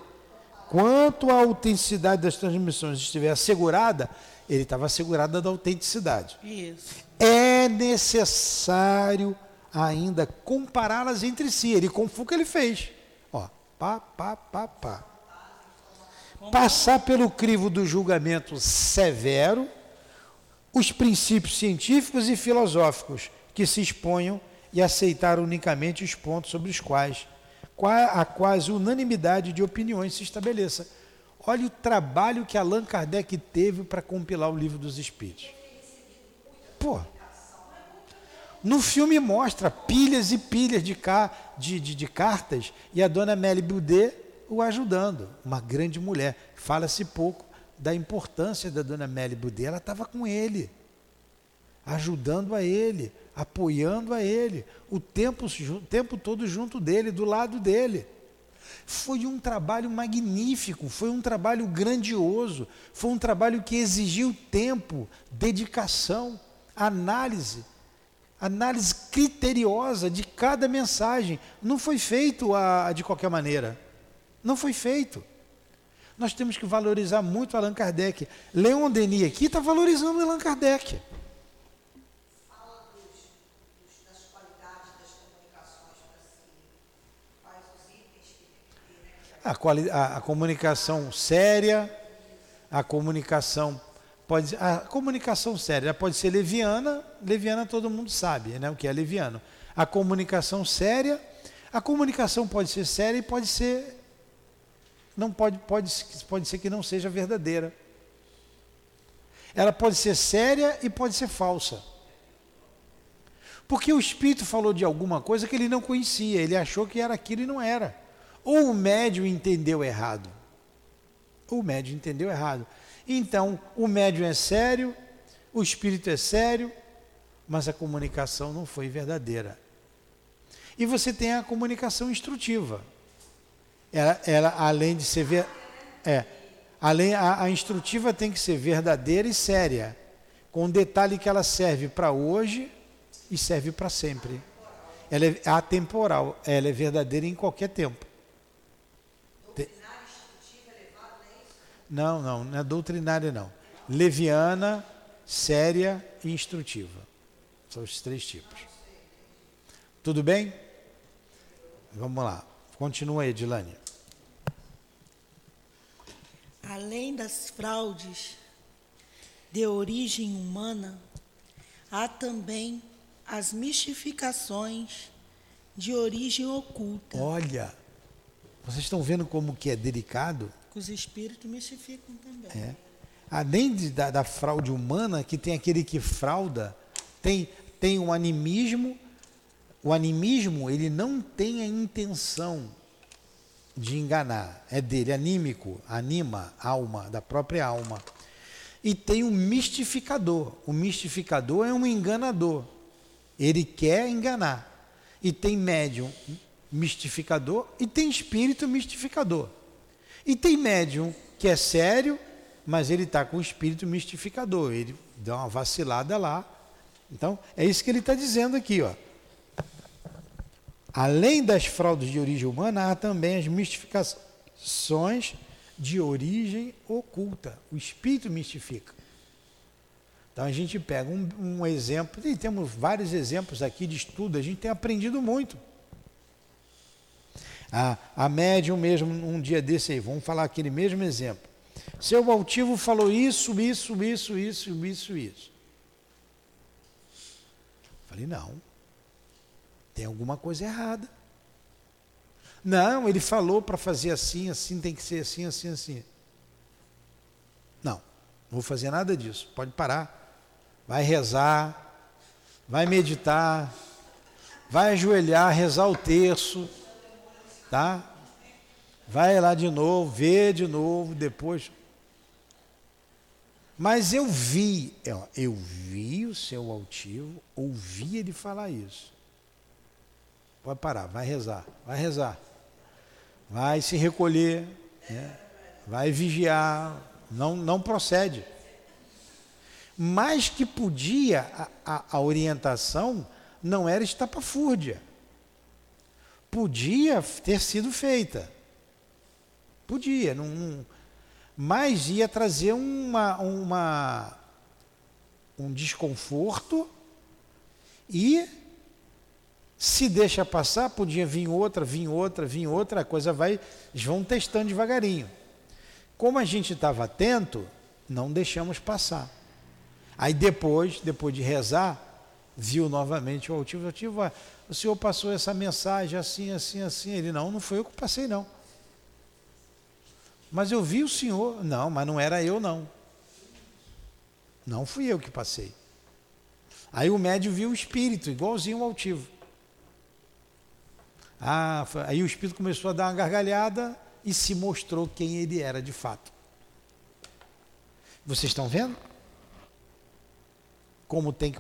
Quanto a autenticidade das transmissões estiver assegurada, ele estava assegurado da autenticidade. Isso. É necessário ainda compará-las entre si. Ele foi o que ele fez. Ó, pá, pá, pá, pá. Passar pelo crivo do julgamento severo, os princípios científicos e filosóficos que se exponham e aceitar unicamente os pontos sobre os quais a quase unanimidade de opiniões se estabeleça. Olha o trabalho que Allan Kardec teve para compilar o livro dos Espíritos. Pô. No filme mostra pilhas e pilhas de, de, de, de cartas e a dona Mélie Boudet o ajudando. Uma grande mulher. Fala-se pouco da importância da dona Mélie Boudet. Ela estava com ele, ajudando a ele, apoiando a ele, o tempo, o tempo todo junto dele, do lado dele. Foi um trabalho magnífico, foi um trabalho grandioso, foi um trabalho que exigiu tempo, dedicação, análise, análise criteriosa de cada mensagem. Não foi feito a, de qualquer maneira. Não foi feito. Nós temos que valorizar muito Allan Kardec. Leon Denis aqui está valorizando Allan Kardec. a, a, a comunicação séria, a comunicação pode a comunicação séria pode ser leviana, leviana todo mundo sabe, né, o que é leviano. A comunicação séria, a comunicação pode ser séria e pode ser não pode pode pode ser que não seja verdadeira. Ela pode ser séria e pode ser falsa. Porque o espírito falou de alguma coisa que ele não conhecia, ele achou que era aquilo e não era. Ou o médium entendeu errado. Ou o médium entendeu errado. Então, o médium é sério, o espírito é sério, mas a comunicação não foi verdadeira. E você tem a comunicação instrutiva. Ela, ela além de ser ver, é, além a, a instrutiva tem que ser verdadeira e séria, com o detalhe que ela serve para hoje e serve para sempre. Ela é atemporal, ela é verdadeira em qualquer tempo. Não, não, não é doutrinária não. Leviana, séria e instrutiva. São os três tipos. Tudo bem? Vamos lá. Continua aí, Edilane. Além das fraudes de origem humana, há também as mistificações de origem oculta. Olha, vocês estão vendo como que é delicado? Que os espíritos mistificam também. É. Além de, da, da fraude humana, que tem aquele que frauda, tem, tem um animismo. O animismo, ele não tem a intenção de enganar, é dele, anímico, anima, alma, da própria alma. E tem o mistificador. O mistificador é um enganador. Ele quer enganar. E tem médium mistificador e tem espírito mistificador. E tem médium que é sério, mas ele está com o espírito mistificador. Ele dá uma vacilada lá. Então, é isso que ele está dizendo aqui. Ó. Além das fraudes de origem humana, há também as mistificações de origem oculta. O espírito mistifica. Então a gente pega um, um, exemplo, e temos vários exemplos aqui de estudo, a gente tem aprendido muito. A, a médium mesmo, um dia desse aí, vamos falar aquele mesmo exemplo. Seu altivo falou isso, isso, isso, isso, isso, isso. Falei, não. Tem alguma coisa errada. Não, ele falou para fazer assim, assim, tem que ser assim, assim, assim. Não, não vou fazer nada disso. Pode parar vai rezar, vai meditar, vai ajoelhar, rezar o terço, tá? Vai lá de novo, vê de novo, depois. Mas eu vi, eu vi o seu altivo, ouvi ele falar isso. Pode parar, vai rezar, vai rezar. Vai se recolher, né? vai vigiar, não, não procede mas que podia, a, a, a orientação não era estapafúrdia. Podia ter sido feita. Podia, não, não, mas ia trazer uma, uma, um desconforto e se deixa passar, podia vir outra, vir outra, vir outra, a coisa vai, eles vão testando devagarinho. Como a gente estava atento, não deixamos passar. Aí depois, depois de rezar, viu novamente o altivo, altivo, o senhor passou essa mensagem assim, assim, assim. Ele, não, não foi eu que passei, não. Mas eu vi o senhor. Não, mas não era eu, não. Não fui eu que passei. Aí o médium viu o espírito, igualzinho ao altivo. Ah, aí o espírito começou a dar uma gargalhada e se mostrou quem ele era de fato. Vocês estão vendo? como tem que.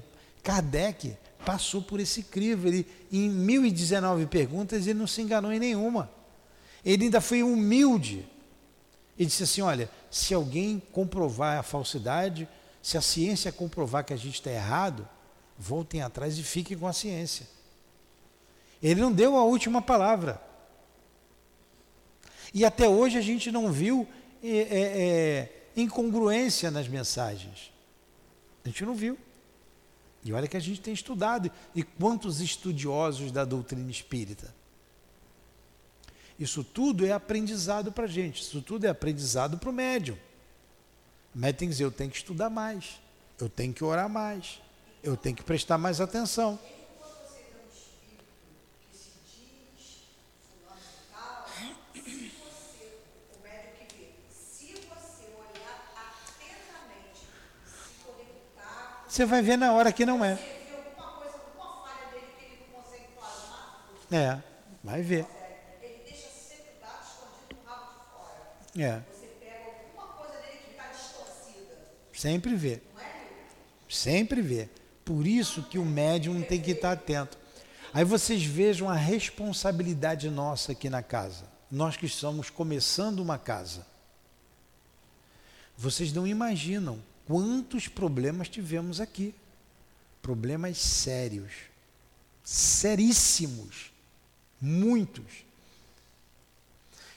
Kardec passou por esse crivo. Ele, em 1019 perguntas, ele não se enganou em nenhuma. Ele ainda foi humilde. Ele disse assim: olha, se alguém comprovar a falsidade, se a ciência comprovar que a gente está errado, voltem atrás e fiquem com a ciência. Ele não deu a última palavra. E até hoje a gente não viu é, é, incongruência nas mensagens. A gente não viu. E olha que a gente tem estudado. E quantos estudiosos da doutrina espírita? Isso tudo é aprendizado para a gente. Isso tudo é aprendizado para o médium. Médium tem que dizer: eu tenho que estudar mais. Eu tenho que orar mais. Eu tenho que prestar mais atenção. Você vai ver na hora que não é. É, vai ver. Ele deixa sempre o gato escondido no rabo de fora. É. Você pega alguma coisa dele que está distorcida. Sempre vê. É? Sempre vê. Por isso que o médium tem que estar atento. Aí vocês vejam a responsabilidade nossa aqui na casa. Nós que estamos começando uma casa. Vocês não imaginam quantos problemas tivemos aqui. Problemas sérios. Seríssimos. Muitos.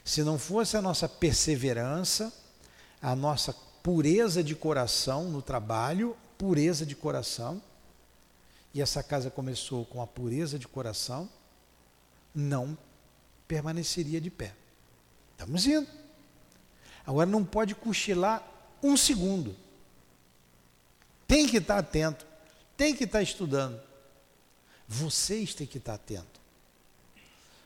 Se não fosse a nossa perseverança, a nossa pureza de coração no trabalho, pureza de coração, e essa casa começou com a pureza de coração, não permaneceria de pé. Estamos indo. Agora não pode cochilar um segundo. Tem que estar atento, tem que estar estudando. Vocês têm que estar atentos.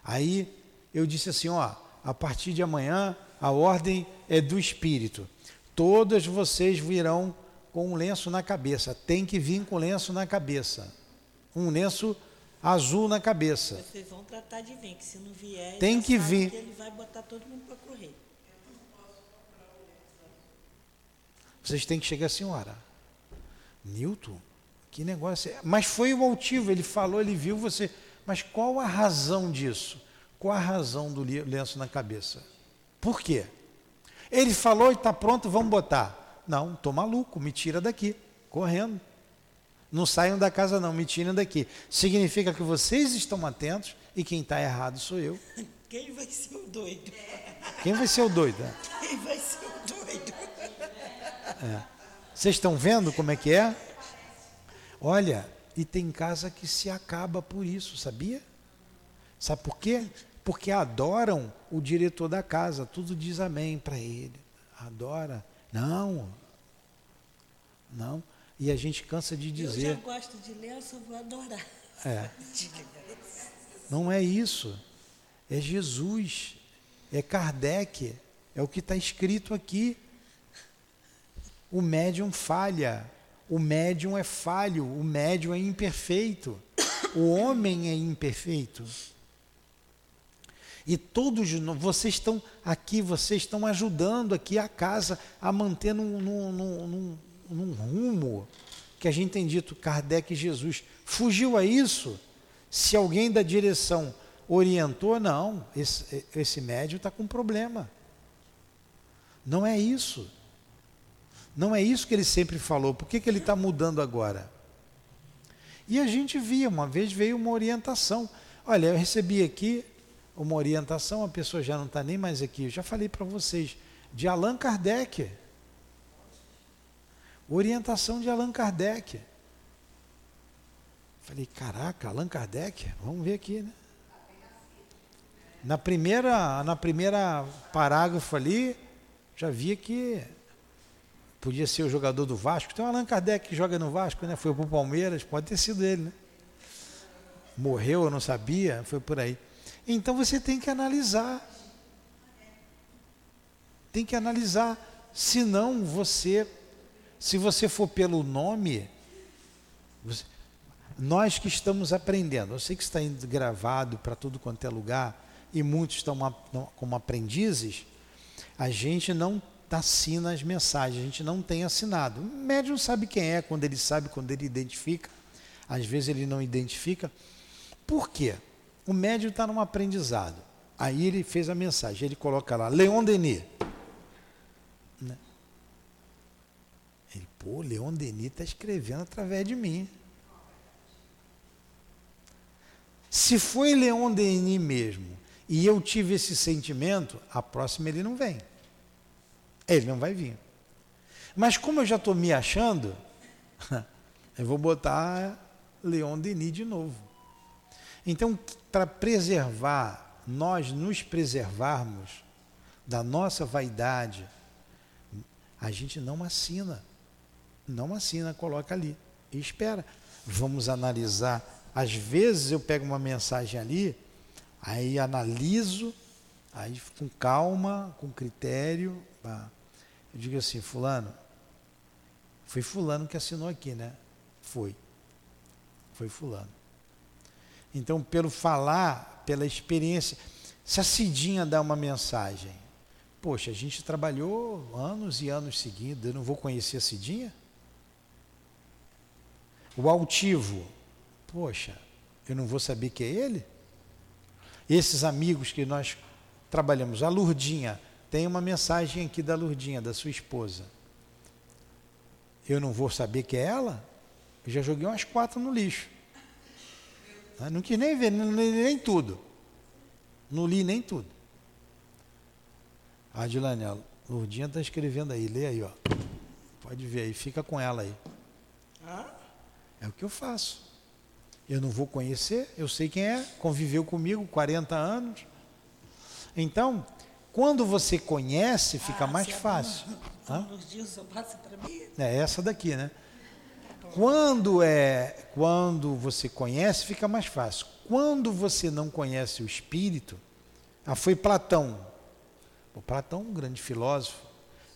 Aí eu disse assim, ó, a partir de amanhã a ordem é do espírito. Todas vocês virão com um lenço na cabeça. Tem que vir com lenço na cabeça. Um lenço azul na cabeça. Vocês vão tratar de vir, que se não vier, tem que vir. Que ele vai botar todo mundo para correr. Vocês têm que chegar assim, ora. Newton, que negócio é? Mas foi o motivo, ele falou, ele viu você. Mas qual a razão disso? Qual a razão do lenço na cabeça? Por quê? Ele falou e está pronto, vamos botar. Não, estou maluco, me tira daqui, correndo. Não saiam da casa não, me tirem daqui. Significa que vocês estão atentos e quem está errado sou eu. [LAUGHS] Quem vai ser o doido? Quem vai ser o doido? [LAUGHS] Quem vai ser o doido? É. Vocês estão vendo como é que é? Olha, e tem casa que se acaba por isso, sabia? Sabe por quê? Porque adoram o diretor da casa, tudo diz amém para ele. Adora. Não. Não. E a gente cansa de dizer. Eu já gosto de ler, eu só vou adorar. É. Não é isso. É Jesus. É Kardec. É o que está escrito aqui. O médium falha. O médium é falho. O médium é imperfeito. O homem é imperfeito. E todos vocês estão aqui, vocês estão ajudando aqui a casa a manter num, num, num, num rumo que a gente tem dito, Kardec e Jesus. Fugiu a isso? Se alguém da direção orientou, não, esse, esse médio está com problema. Não é isso. Não é isso que ele sempre falou. Por que, que ele está mudando agora? E a gente via, uma vez veio uma orientação. Olha, eu recebi aqui uma orientação, a pessoa já não está nem mais aqui. Eu já falei para vocês, de Allan Kardec. Orientação de Allan Kardec. Falei, caraca, Allan Kardec, vamos ver aqui, né? Na primeira, na primeira parágrafo ali, já via que podia ser o jogador do Vasco. Tem o Allan Kardec que joga no Vasco, né? Foi para o Palmeiras, pode ter sido ele, né? Morreu, eu não sabia, foi por aí. Então você tem que analisar. Tem que analisar. Senão você, se você for pelo nome, você, nós que estamos aprendendo, eu sei que está indo gravado para tudo quanto é lugar, e muitos estão como aprendizes, a gente não assina as mensagens, a gente não tem assinado. O médium sabe quem é, quando ele sabe, quando ele identifica. Às vezes ele não identifica. Por quê? O médium está num aprendizado. Aí ele fez a mensagem, ele coloca lá, Leon Denis. Né? Ele, pô, Leon Denis está escrevendo através de mim. Se foi Leon Denis mesmo, e eu tive esse sentimento, a próxima ele não vem. Ele não vai vir. Mas como eu já estou me achando, [LAUGHS] eu vou botar Leon Denis de novo. Então, para preservar, nós nos preservarmos da nossa vaidade, a gente não assina. Não assina, coloca ali e espera. Vamos analisar. Às vezes eu pego uma mensagem ali, aí analiso, aí com calma, com critério. Eu digo assim, fulano, foi fulano que assinou aqui, né? Foi. Foi fulano. Então, pelo falar, pela experiência, se a Cidinha dá uma mensagem, poxa, a gente trabalhou anos e anos seguidos, eu não vou conhecer a Cidinha? O altivo, poxa, eu não vou saber que é ele? Esses amigos que nós trabalhamos, a Lurdinha, tem uma mensagem aqui da Lurdinha, da sua esposa. Eu não vou saber que é ela? Eu já joguei umas quatro no lixo. Não quis nem ver, não li nem tudo. Não li nem tudo. A Dilane, a Lurdinha está escrevendo aí, lê aí, ó. Pode ver aí, fica com ela aí. É o que eu faço. Eu não vou conhecer, eu sei quem é, conviveu comigo 40 anos. Então, quando você conhece, fica ah, mais fácil. [LAUGHS] É essa daqui, né? Quando é, quando você conhece, fica mais fácil. Quando você não conhece o espírito, ah, foi Platão. O Platão, um grande filósofo.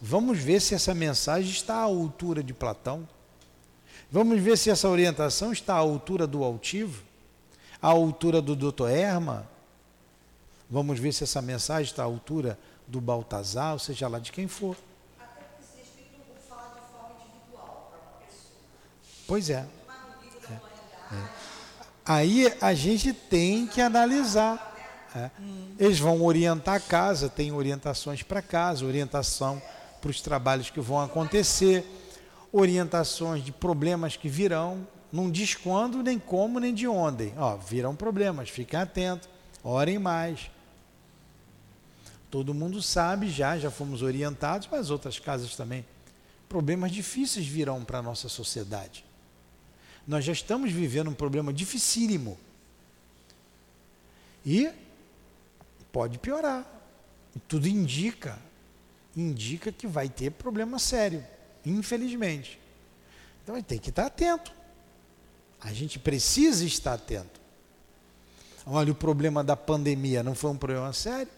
Vamos ver se essa mensagem está à altura de Platão. Vamos ver se essa orientação está à altura do altivo, à altura do Dr. Erma. Vamos ver se essa mensagem está à altura do Baltazar, ou seja lá de quem for. Até porque esse espírito fala de forma individual para uma pessoa. Pois é. é. é. Aí a gente tem que analisar. É. Eles vão orientar a casa, tem orientações para casa, orientação para os trabalhos que vão acontecer orientações de problemas que virão, não diz quando, nem como, nem de onde. Ó, virão problemas, fiquem atentos, orem mais. Todo mundo sabe já, já fomos orientados, mas outras casas também. Problemas difíceis virão para a nossa sociedade. Nós já estamos vivendo um problema dificílimo. E pode piorar. Tudo indica, indica que vai ter problema sério infelizmente. Então tem que estar atento. A gente precisa estar atento. Olha, o problema da pandemia não foi um problema sério?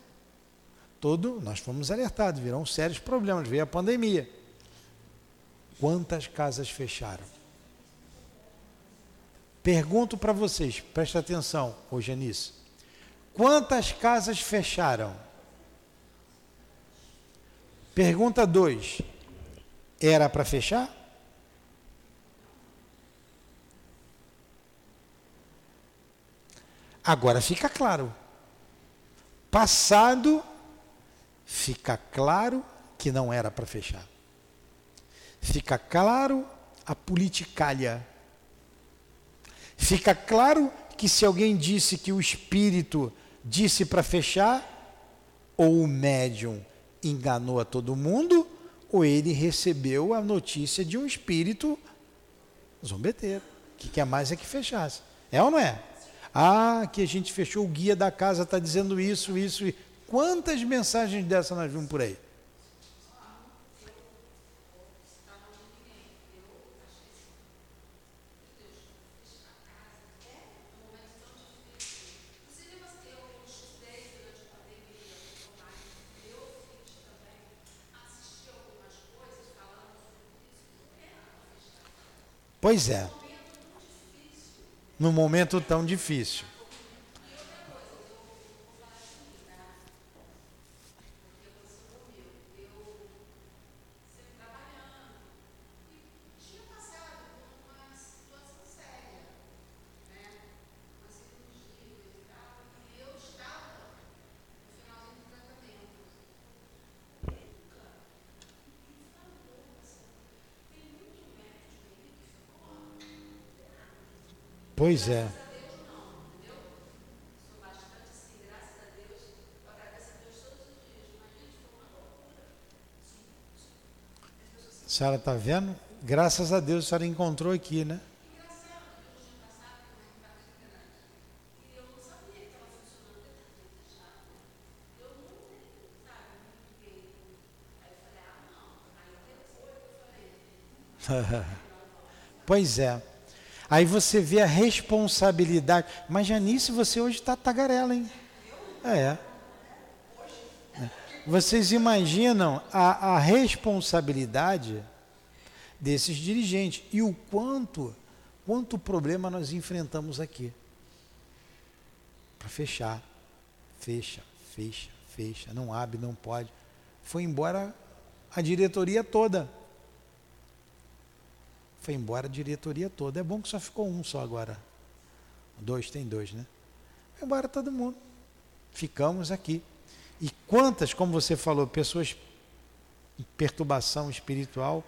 Todo, nós fomos alertados, virão sérios problemas, veio a pandemia. Quantas casas fecharam? Pergunto para vocês, presta atenção, ô Janice. Quantas casas fecharam? Pergunta 2. Era para fechar? Agora fica claro. Passado, fica claro que não era para fechar. Fica claro a politicalha. Fica claro que se alguém disse que o espírito disse para fechar, ou o médium enganou a todo mundo, ou ele recebeu a notícia de um espírito zombeteiro, que quer mais é que fechasse. É ou não é? Ah, que a gente fechou o guia da casa, está dizendo isso, isso, e quantas mensagens dessa nós vimos por aí? Pois é. Num momento tão difícil. Pois é. A senhora está vendo? Graças a Deus a senhora encontrou aqui, né? [LAUGHS] pois é. Aí você vê a responsabilidade. Mas Janice, você hoje está tagarela, hein? É. Vocês imaginam a, a responsabilidade desses dirigentes e o quanto, quanto problema nós enfrentamos aqui. Para fechar. Fecha, fecha, fecha. Não abre, não pode. Foi embora a diretoria toda. Foi embora a diretoria toda. É bom que só ficou um só agora. Dois, tem dois, né? Foi embora todo mundo. Ficamos aqui. E quantas, como você falou, pessoas em perturbação espiritual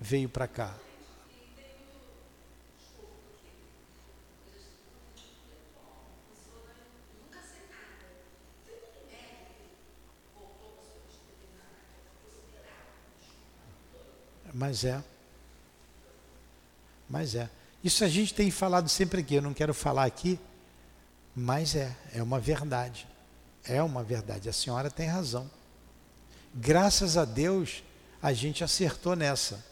veio para cá? Mas é. Mas é. Isso a gente tem falado sempre aqui, eu não quero falar aqui, mas é, é uma verdade. É uma verdade. A senhora tem razão. Graças a Deus, a gente acertou nessa.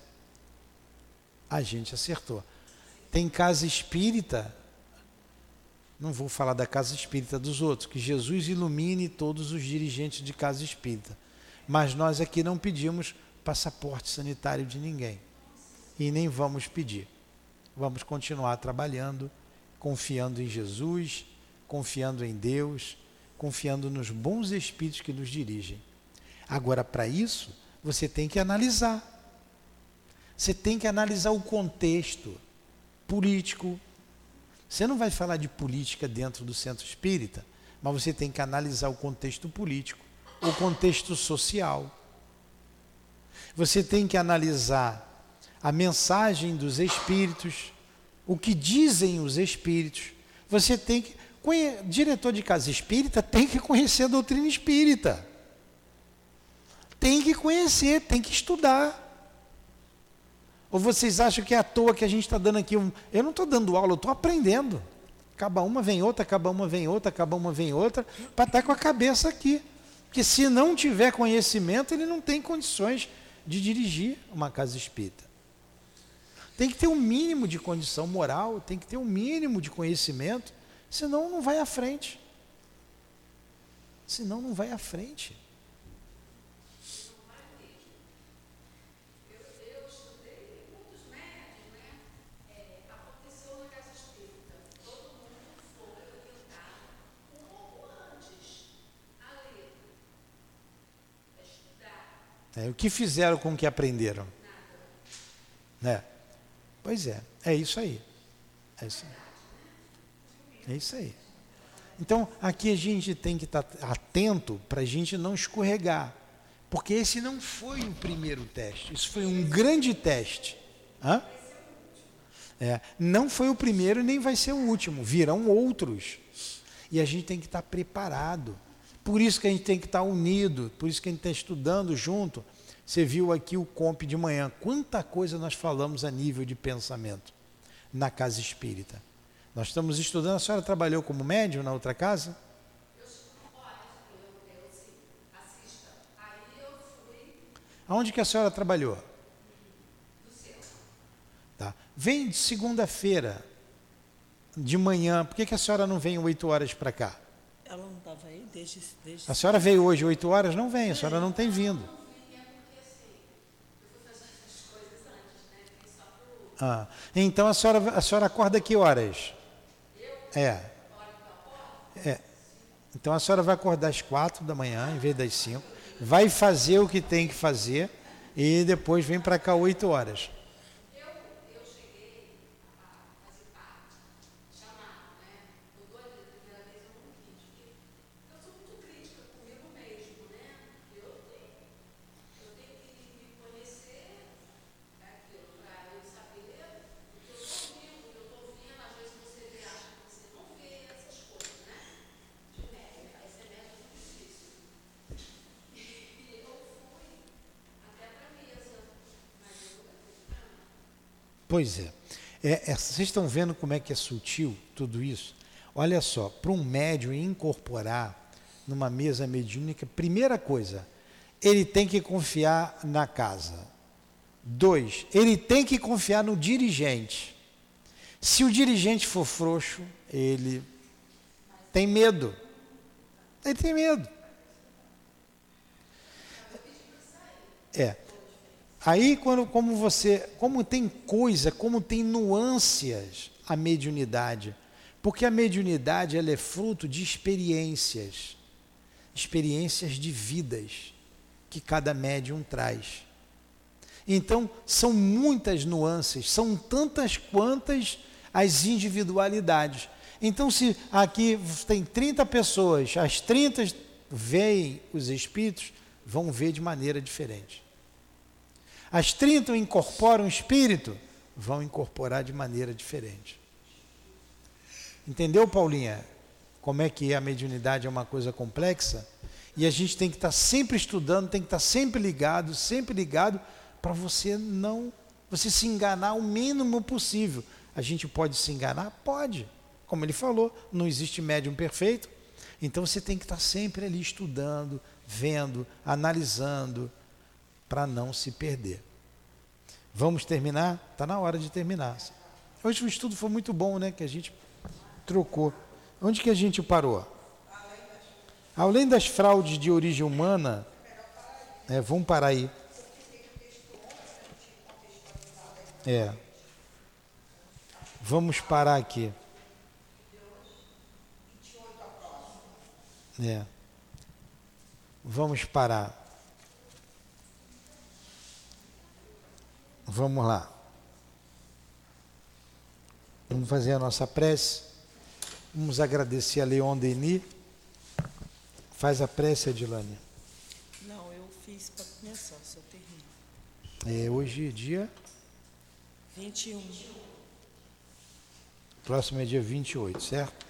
A gente acertou. Tem casa espírita, não vou falar da casa espírita dos outros, que Jesus ilumine todos os dirigentes de casa espírita. Mas nós aqui não pedimos passaporte sanitário de ninguém. E nem vamos pedir. Vamos continuar trabalhando, confiando em Jesus, confiando em Deus, confiando nos bons espíritos que nos dirigem. Agora, para isso, você tem que analisar. Você tem que analisar o contexto político. Você não vai falar de política dentro do centro espírita, mas você tem que analisar o contexto político, o contexto social você tem que analisar a mensagem dos espíritos, o que dizem os espíritos. Você tem que. Diretor de casa espírita tem que conhecer a doutrina espírita. Tem que conhecer, tem que estudar. Ou vocês acham que é à toa que a gente está dando aqui um. Eu não estou dando aula, eu estou aprendendo. Acaba uma, vem outra, acaba uma, vem outra, acaba uma, vem outra, para estar com a cabeça aqui. Porque se não tiver conhecimento, ele não tem condições de dirigir uma casa espírita. Tem que ter um mínimo de condição moral, tem que ter um mínimo de conhecimento, senão não vai à frente. Senão não vai à frente. É, o que fizeram com o que aprenderam? Né? Pois é, é isso aí. É isso aí. É isso aí. Então, aqui a gente tem que estar atento para a gente não escorregar. Porque esse não foi o primeiro teste, isso foi um grande teste. Hã? É, não foi o primeiro e nem vai ser o último, virão outros. E a gente tem que estar preparado. Por isso que a gente tem que estar unido, por isso que a gente está estudando junto. Você viu aqui o comp de manhã, quanta coisa nós falamos a nível de pensamento na casa espírita. Nós estamos estudando, a senhora trabalhou como médium na outra casa? Aonde que a senhora trabalhou? Tá. Vem de segunda-feira, de manhã, por que, que a senhora não vem oito horas para cá? Ela não estava aí desde, desde. A senhora veio hoje 8 horas? Não vem, a senhora não tem vindo. Ah, então a senhora, a senhora acorda que horas? É. é. Então a senhora vai acordar às quatro da manhã, em vez das cinco. Vai fazer o que tem que fazer e depois vem para cá 8 horas. Pois é. é, é vocês estão vendo como é que é sutil tudo isso? Olha só, para um médium incorporar numa mesa mediúnica, primeira coisa, ele tem que confiar na casa. Dois, ele tem que confiar no dirigente. Se o dirigente for frouxo, ele tem medo. Ele tem medo. É. Aí, quando, como você, como tem coisa, como tem nuances a mediunidade, porque a mediunidade ela é fruto de experiências, experiências de vidas que cada médium traz. Então, são muitas nuances, são tantas quantas as individualidades. Então, se aqui tem 30 pessoas, as 30 veem os espíritos, vão ver de maneira diferente. As 30 incorporam o espírito, vão incorporar de maneira diferente. Entendeu, Paulinha? Como é que a mediunidade é uma coisa complexa? E a gente tem que estar sempre estudando, tem que estar sempre ligado, sempre ligado, para você não, você se enganar o mínimo possível. A gente pode se enganar? Pode. Como ele falou, não existe médium perfeito. Então você tem que estar sempre ali estudando, vendo, analisando, para não se perder. Vamos terminar? Está na hora de terminar. Hoje o estudo foi muito bom, né? Que a gente trocou. Onde que a gente parou? Além das fraudes de origem humana, é, vamos parar aí. É. Vamos parar aqui. É. Vamos parar. Vamos lá. Vamos fazer a nossa prece. Vamos agradecer a Leon Denis. Faz a prece, Adilane. Não, eu fiz para começar, se eu termino. É, hoje é dia. 21. Próximo é dia 28, certo?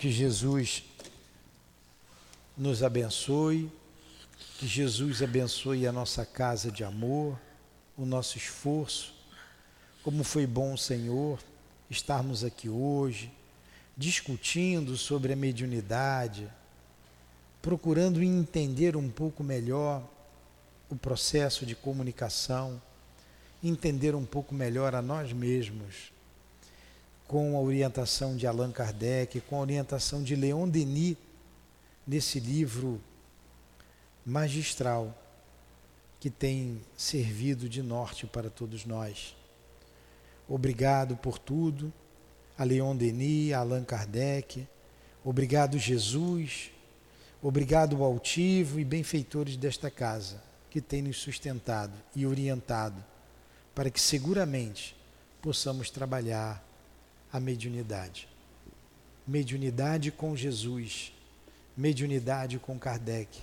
Que Jesus nos abençoe, que Jesus abençoe a nossa casa de amor, o nosso esforço. Como foi bom, Senhor, estarmos aqui hoje, discutindo sobre a mediunidade, procurando entender um pouco melhor o processo de comunicação, entender um pouco melhor a nós mesmos com a orientação de Allan Kardec, com a orientação de Leon Denis, nesse livro magistral que tem servido de norte para todos nós. Obrigado por tudo, a Leon Denis, a Allan Kardec, obrigado Jesus, obrigado ao altivo e benfeitores desta casa, que tem nos sustentado e orientado, para que seguramente possamos trabalhar a mediunidade. Mediunidade com Jesus, mediunidade com Kardec,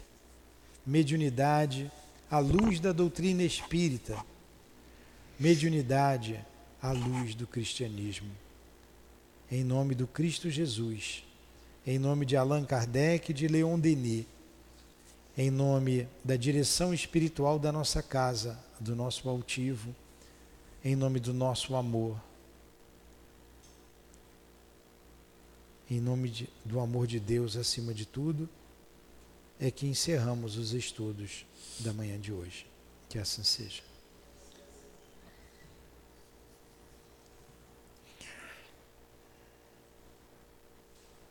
mediunidade à luz da doutrina espírita, mediunidade à luz do cristianismo. Em nome do Cristo Jesus, em nome de Allan Kardec e de Leon Denis, em nome da direção espiritual da nossa casa, do nosso altivo, em nome do nosso amor em nome de, do amor de Deus acima de tudo, é que encerramos os estudos da manhã de hoje. Que assim seja.